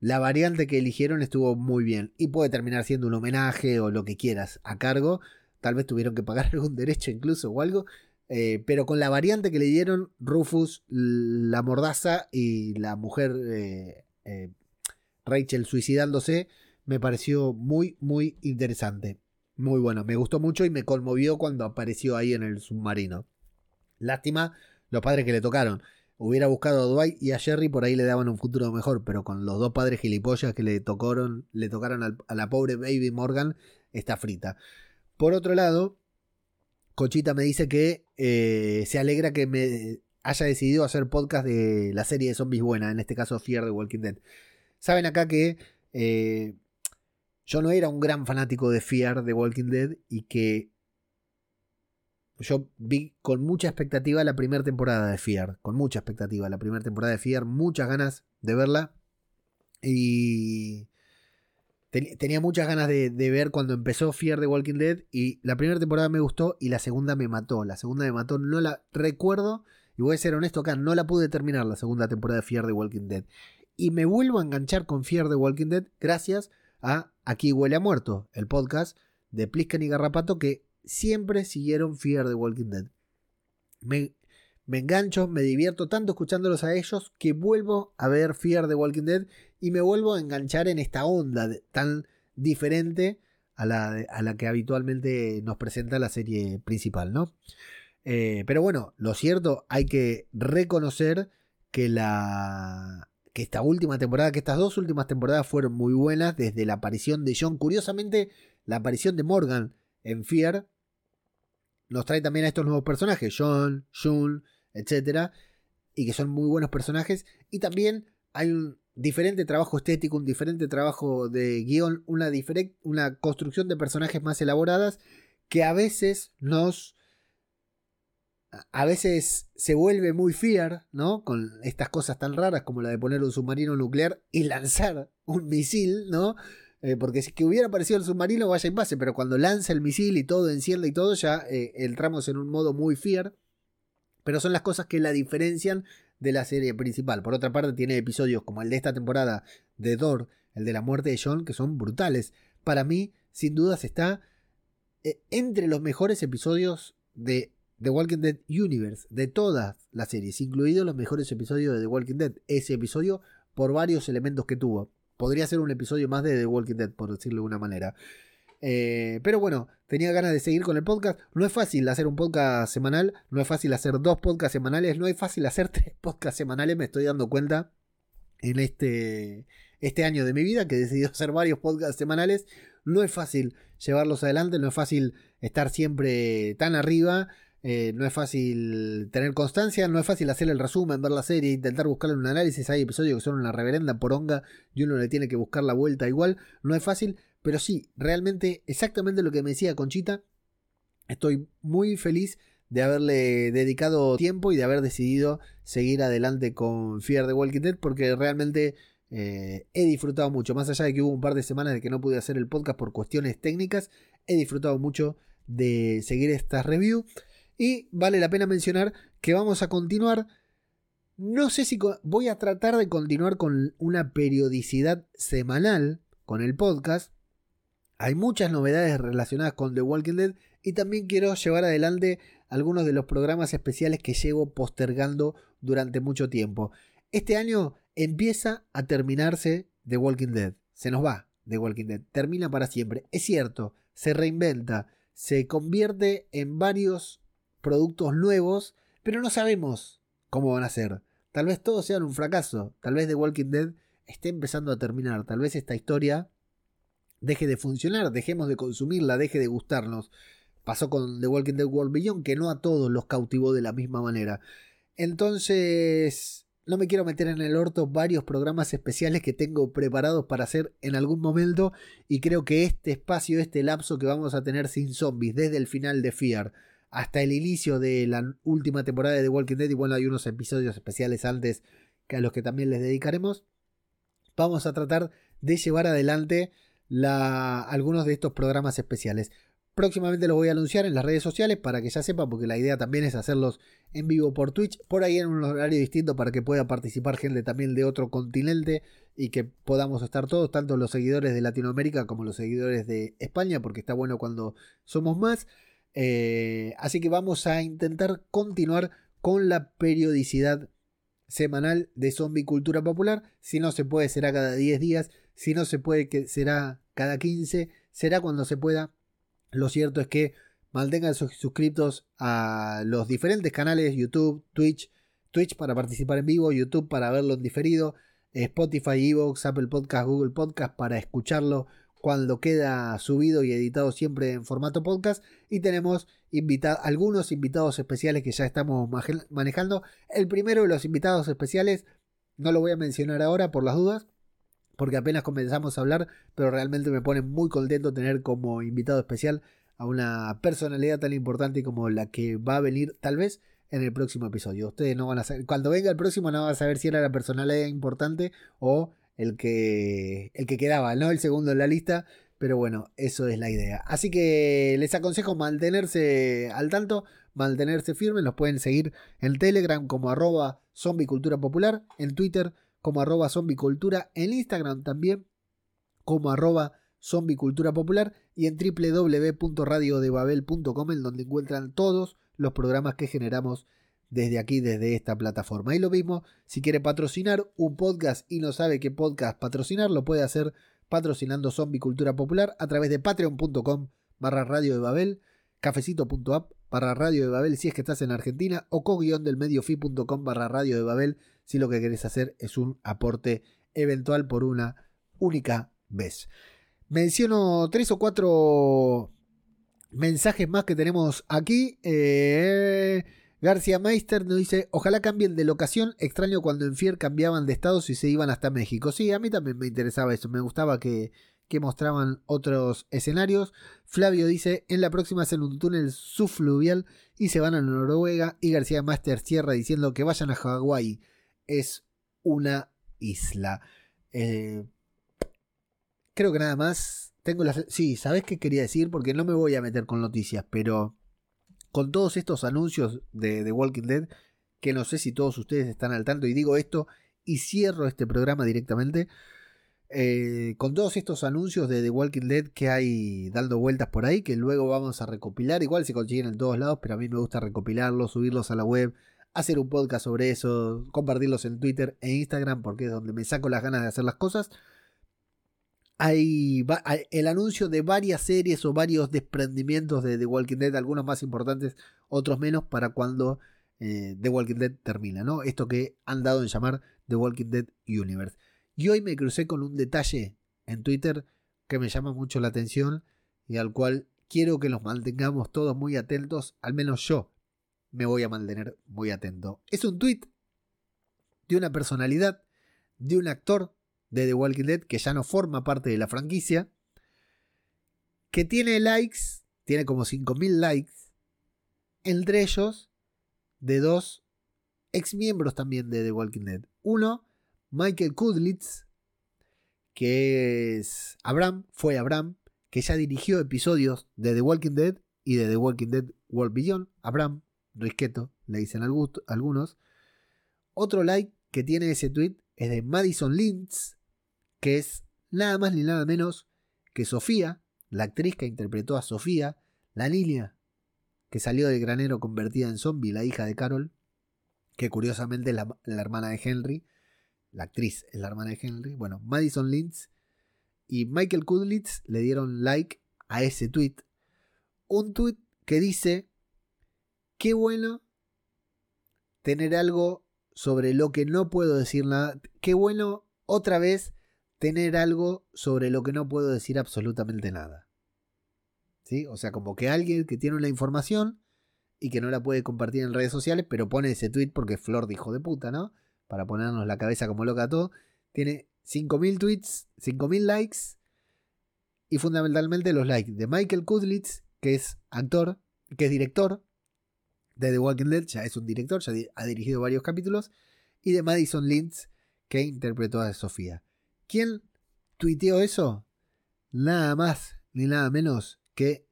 la variante que eligieron estuvo muy bien y puede terminar siendo un homenaje o lo que quieras a cargo. Tal vez tuvieron que pagar (laughs) algún derecho incluso o algo. Eh, pero con la variante que le dieron Rufus, la mordaza y la mujer eh, eh, Rachel suicidándose, me pareció muy, muy interesante. Muy bueno, me gustó mucho y me conmovió cuando apareció ahí en el submarino. Lástima los padres que le tocaron. Hubiera buscado a Dwight y a Jerry, por ahí le daban un futuro mejor, pero con los dos padres gilipollas que le tocaron, le tocaron a la pobre Baby Morgan, está frita. Por otro lado, Cochita me dice que eh, se alegra que me haya decidido hacer podcast de la serie de zombies buena, en este caso Fear de Walking Dead. Saben acá que eh, yo no era un gran fanático de Fear de Walking Dead y que yo vi con mucha expectativa la primera temporada de Fear, con mucha expectativa la primera temporada de Fear, muchas ganas de verla y tenía muchas ganas de, ver cuando empezó Fear de Walking Dead y la primera temporada me gustó y la segunda me mató, la segunda me mató, no la recuerdo y voy a ser honesto acá, no la pude terminar la segunda temporada de Fear de Walking Dead y me vuelvo a enganchar con Fear de Walking Dead gracias a Aquí huele a muerto, el podcast de Plisken y Garrapato que siempre siguieron Fear de Walking Dead. Me, me engancho, me divierto tanto escuchándolos a ellos que vuelvo a ver Fear de Walking Dead y me vuelvo a enganchar en esta onda tan diferente a la, a la, que habitualmente nos presenta la serie principal, ¿no? Eh, pero bueno, lo cierto, hay que reconocer que la, que esta última temporada, que estas dos últimas temporadas fueron muy buenas desde la aparición de John. Curiosamente, la aparición de Morgan en Fear nos trae también a estos nuevos personajes, John, June, etc. Y que son muy buenos personajes. Y también hay un diferente trabajo estético, un diferente trabajo de guion, una, una construcción de personajes más elaboradas que a veces nos a veces se vuelve muy fear, ¿no? Con estas cosas tan raras como la de poner un submarino nuclear y lanzar un misil, ¿no? Eh, porque si que hubiera aparecido el submarino, vaya en pase, pero cuando lanza el misil y todo, enciende y todo, ya eh, entramos en un modo muy fear. Pero son las cosas que la diferencian de la serie principal. Por otra parte, tiene episodios como el de esta temporada de Thor, el de la muerte de John, que son brutales. Para mí, sin dudas, está eh, entre los mejores episodios de The Walking Dead Universe, de todas las series, incluidos los mejores episodios de The Walking Dead. Ese episodio, por varios elementos que tuvo. Podría ser un episodio más de The Walking Dead, por decirlo de una manera. Eh, pero bueno, tenía ganas de seguir con el podcast. No es fácil hacer un podcast semanal, no es fácil hacer dos podcasts semanales, no es fácil hacer (laughs) tres podcasts semanales, me estoy dando cuenta en este, este año de mi vida que he decidido (laughs) hacer varios podcasts semanales. No es fácil llevarlos adelante, no es fácil estar siempre tan arriba. Eh, no es fácil tener constancia, no es fácil hacer el resumen, ver la serie, intentar buscarle un análisis. Hay episodios que son una reverenda poronga y uno le tiene que buscar la vuelta igual. No es fácil, pero sí, realmente exactamente lo que me decía Conchita. Estoy muy feliz de haberle dedicado tiempo y de haber decidido seguir adelante con Fear the Walking Dead porque realmente eh, he disfrutado mucho. Más allá de que hubo un par de semanas de que no pude hacer el podcast por cuestiones técnicas, he disfrutado mucho de seguir estas reviews. Y vale la pena mencionar que vamos a continuar. No sé si voy a tratar de continuar con una periodicidad semanal con el podcast. Hay muchas novedades relacionadas con The Walking Dead y también quiero llevar adelante algunos de los programas especiales que llevo postergando durante mucho tiempo. Este año empieza a terminarse The Walking Dead. Se nos va The Walking Dead. Termina para siempre. Es cierto, se reinventa, se convierte en varios productos nuevos, pero no sabemos cómo van a ser. Tal vez todos sean un fracaso, tal vez The Walking Dead esté empezando a terminar, tal vez esta historia deje de funcionar, dejemos de consumirla, deje de gustarnos. Pasó con The Walking Dead World Beyond, que no a todos los cautivó de la misma manera. Entonces, no me quiero meter en el orto varios programas especiales que tengo preparados para hacer en algún momento y creo que este espacio, este lapso que vamos a tener sin zombies desde el final de Fear hasta el inicio de la última temporada de The Walking Dead y bueno, hay unos episodios especiales antes que a los que también les dedicaremos. Vamos a tratar de llevar adelante algunos de estos programas especiales. Próximamente los voy a anunciar en las redes sociales para que ya sepan, porque la idea también es hacerlos en vivo por Twitch, por ahí en un horario distinto para que pueda participar gente también de otro continente y que podamos estar todos, tanto los seguidores de Latinoamérica como los seguidores de España, porque está bueno cuando somos más. Eh, así que vamos a intentar continuar con la periodicidad semanal de Zombie Cultura Popular. Si no se puede, será cada 10 días. Si no se puede, que será cada 15. Será cuando se pueda lo cierto es que mantengan suscriptos a los diferentes canales YouTube, Twitch, Twitch para participar en vivo, YouTube para verlo en diferido, Spotify, Evox, Apple Podcast, Google Podcast para escucharlo cuando queda subido y editado siempre en formato podcast. Y tenemos algunos invitados especiales que ya estamos manejando. El primero de los invitados especiales no lo voy a mencionar ahora por las dudas, porque apenas comenzamos a hablar, pero realmente me pone muy contento tener como invitado especial a una personalidad tan importante como la que va a venir tal vez en el próximo episodio. Ustedes no van a saber, cuando venga el próximo no van a saber si era la personalidad importante o el que, el que quedaba, no el segundo en la lista, pero bueno, eso es la idea. Así que les aconsejo mantenerse al tanto, mantenerse firmes, los pueden seguir en Telegram como arroba zombicultura popular, en Twitter como arroba zombicultura, en Instagram también como arroba zombicultura popular y en www.radiodebabel.com en donde encuentran todos los programas que generamos desde aquí, desde esta plataforma. Y lo mismo, si quiere patrocinar un podcast y no sabe qué podcast patrocinar, lo puede hacer patrocinando Zombicultura Popular a través de patreon.com barra radio de Babel, cafecito.app barra radio de Babel si es que estás en Argentina o co-delmediofi.com barra radio de Babel si lo que querés hacer es un aporte eventual por una única vez. Menciono tres o cuatro mensajes más que tenemos aquí. Eh, García Meister nos dice, ojalá cambien de locación, extraño cuando en Fier cambiaban de estados y se iban hasta México. Sí, a mí también me interesaba eso, me gustaba que, que mostraban otros escenarios. Flavio dice, en la próxima hacen un túnel subfluvial y se van a Noruega. Y García Meister cierra diciendo que vayan a Hawái es una isla. Eh, creo que nada más. Tengo las. Sí, ¿sabes qué quería decir? Porque no me voy a meter con noticias, pero con todos estos anuncios de The Walking Dead, que no sé si todos ustedes están al tanto, y digo esto y cierro este programa directamente. Eh, con todos estos anuncios de The Walking Dead que hay dando vueltas por ahí, que luego vamos a recopilar, igual se consiguen en todos lados, pero a mí me gusta recopilarlos, subirlos a la web, hacer un podcast sobre eso, compartirlos en Twitter e Instagram, porque es donde me saco las ganas de hacer las cosas. Hay, el anuncio de varias series o varios desprendimientos de The Walking Dead, algunos más importantes, otros menos, para cuando eh, The Walking Dead termina, ¿no? Esto que han dado en llamar The Walking Dead Universe. Y hoy me crucé con un detalle en Twitter que me llama mucho la atención y al cual quiero que los mantengamos todos muy atentos, al menos yo, me voy a mantener muy atento. Es un tweet de una personalidad, de un actor de The Walking Dead que ya no forma parte de la franquicia, que tiene likes, tiene como 5.000 likes, entre ellos de dos ex miembros también de The Walking Dead. Uno, Michael Kudlitz, que es Abraham, fue Abraham, que ya dirigió episodios de The Walking Dead y de The Walking Dead World Beyond. Abraham Risqueto, le dicen algunos. Otro like que tiene ese tweet es de Madison Lintz, que es nada más ni nada menos que Sofía, la actriz que interpretó a Sofía, la niña que salió del granero convertida en zombie, la hija de Carol, que curiosamente es la, hermana de Henry, la actriz es la hermana de Henry. Bueno, Madison Lintz y Michael Kudlitz le dieron like a ese tweet. Un tweet que dice qué bueno tener algo sobre lo que no puedo decir nada. Qué bueno otra vez tener algo sobre lo que no puedo decir absolutamente nada. ¿Sí? O sea, como que alguien que tiene una información y que no la puede compartir en redes sociales, pero pone ese tweet porque Flor dijo de puta, ¿no? Para ponernos la cabeza como loca todo. Tiene 5.000 tweets, 5.000 likes y fundamentalmente los likes de Michael Kudlitz, que es actor, que es director de The Walking Dead, ya es un director, ya ha dirigido varios capítulos, y de Madison Lintz, que interpretó a Sofía. ¿Quién tuiteó eso? Nada más ni nada menos que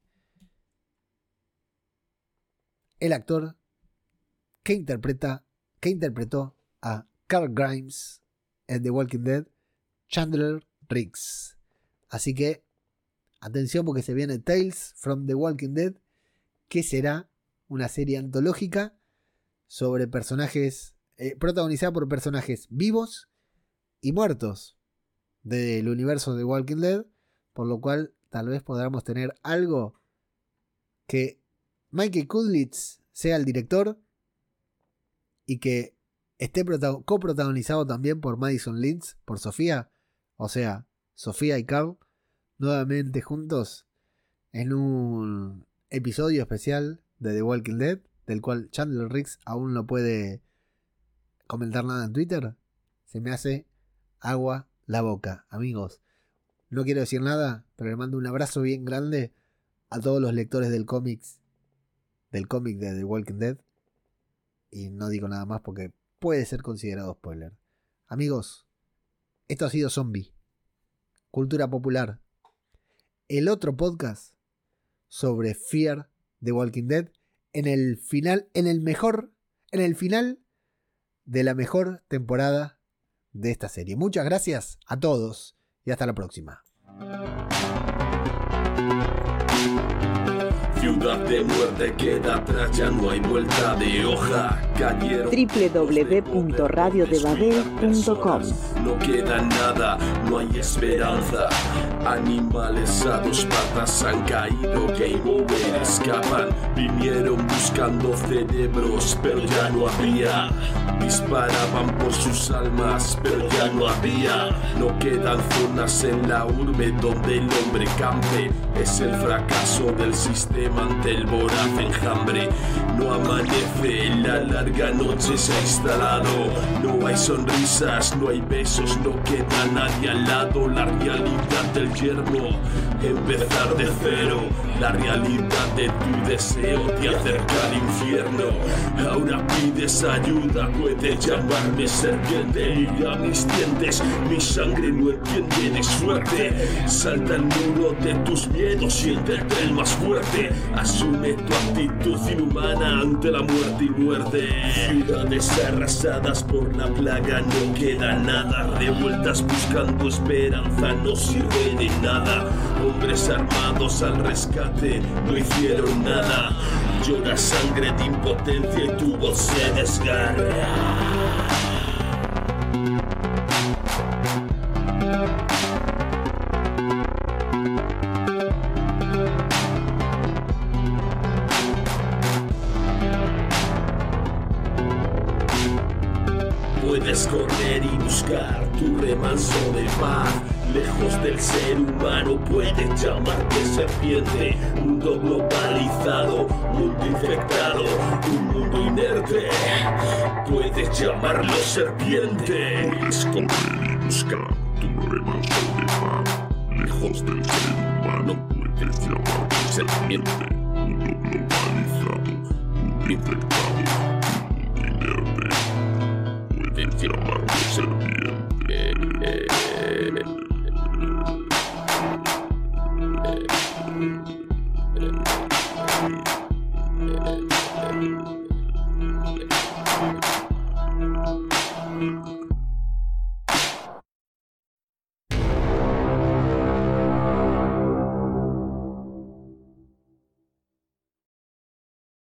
el actor que interpreta, que interpretó a Carl Grimes en The Walking Dead, Chandler Riggs. Así que, atención porque se viene Tales from The Walking Dead, que será una serie antológica sobre personajes, eh, protagonizada por personajes vivos y muertos del universo de Walking Dead, por lo cual tal vez podamos tener algo que Michael Kudlitz sea el director y que esté coprotagonizado también por Madison Lintz, por Sofía, o sea, Sofía y Carl, nuevamente juntos en un episodio especial de The Walking Dead, del cual Chandler Riggs aún no puede comentar nada en Twitter, se me hace agua la boca, amigos. No quiero decir nada, pero le mando un abrazo bien grande a todos los lectores del cómics, del cómic de The Walking Dead. Y no digo nada más porque puede ser considerado spoiler. Amigos, esto ha sido Zombie, Cultura Popular, el otro podcast sobre Fear de Walking Dead en el final, en el mejor, en el final de la mejor temporada de esta serie. Muchas gracias a todos y hasta la próxima. Www.radiodebabel.com No queda nada, no hay esperanza. Animales a dos patas han caído, game over, escapan. Vinieron buscando cerebros, pero ya no había. Disparaban por sus almas, pero ya no había. No quedan zonas en la urbe donde el hombre campe. Es el fracaso del sistema ante el voraz enjambre. No amanece, la larga noche se ha instalado. No hay sonrisas, no hay besos, no queda nadie al lado. La realidad del yermo, empezar de cero. La realidad de tu deseo te acerca al infierno. Ahora pides ayuda, puedes llamarme serpiente. Mira mis dientes, mi sangre no entiende de suerte. Salta el muro de tus miedos, siéntete el más fuerte. Asume tu actitud inhumana ante la muerte y muerte. Ciudades arrasadas por la plaga, no queda nada. Revueltas buscando esperanza, no sirve de nada. Hombres armados al rescate, no hicieron nada. Llora sangre de impotencia y tu voz se desgarra.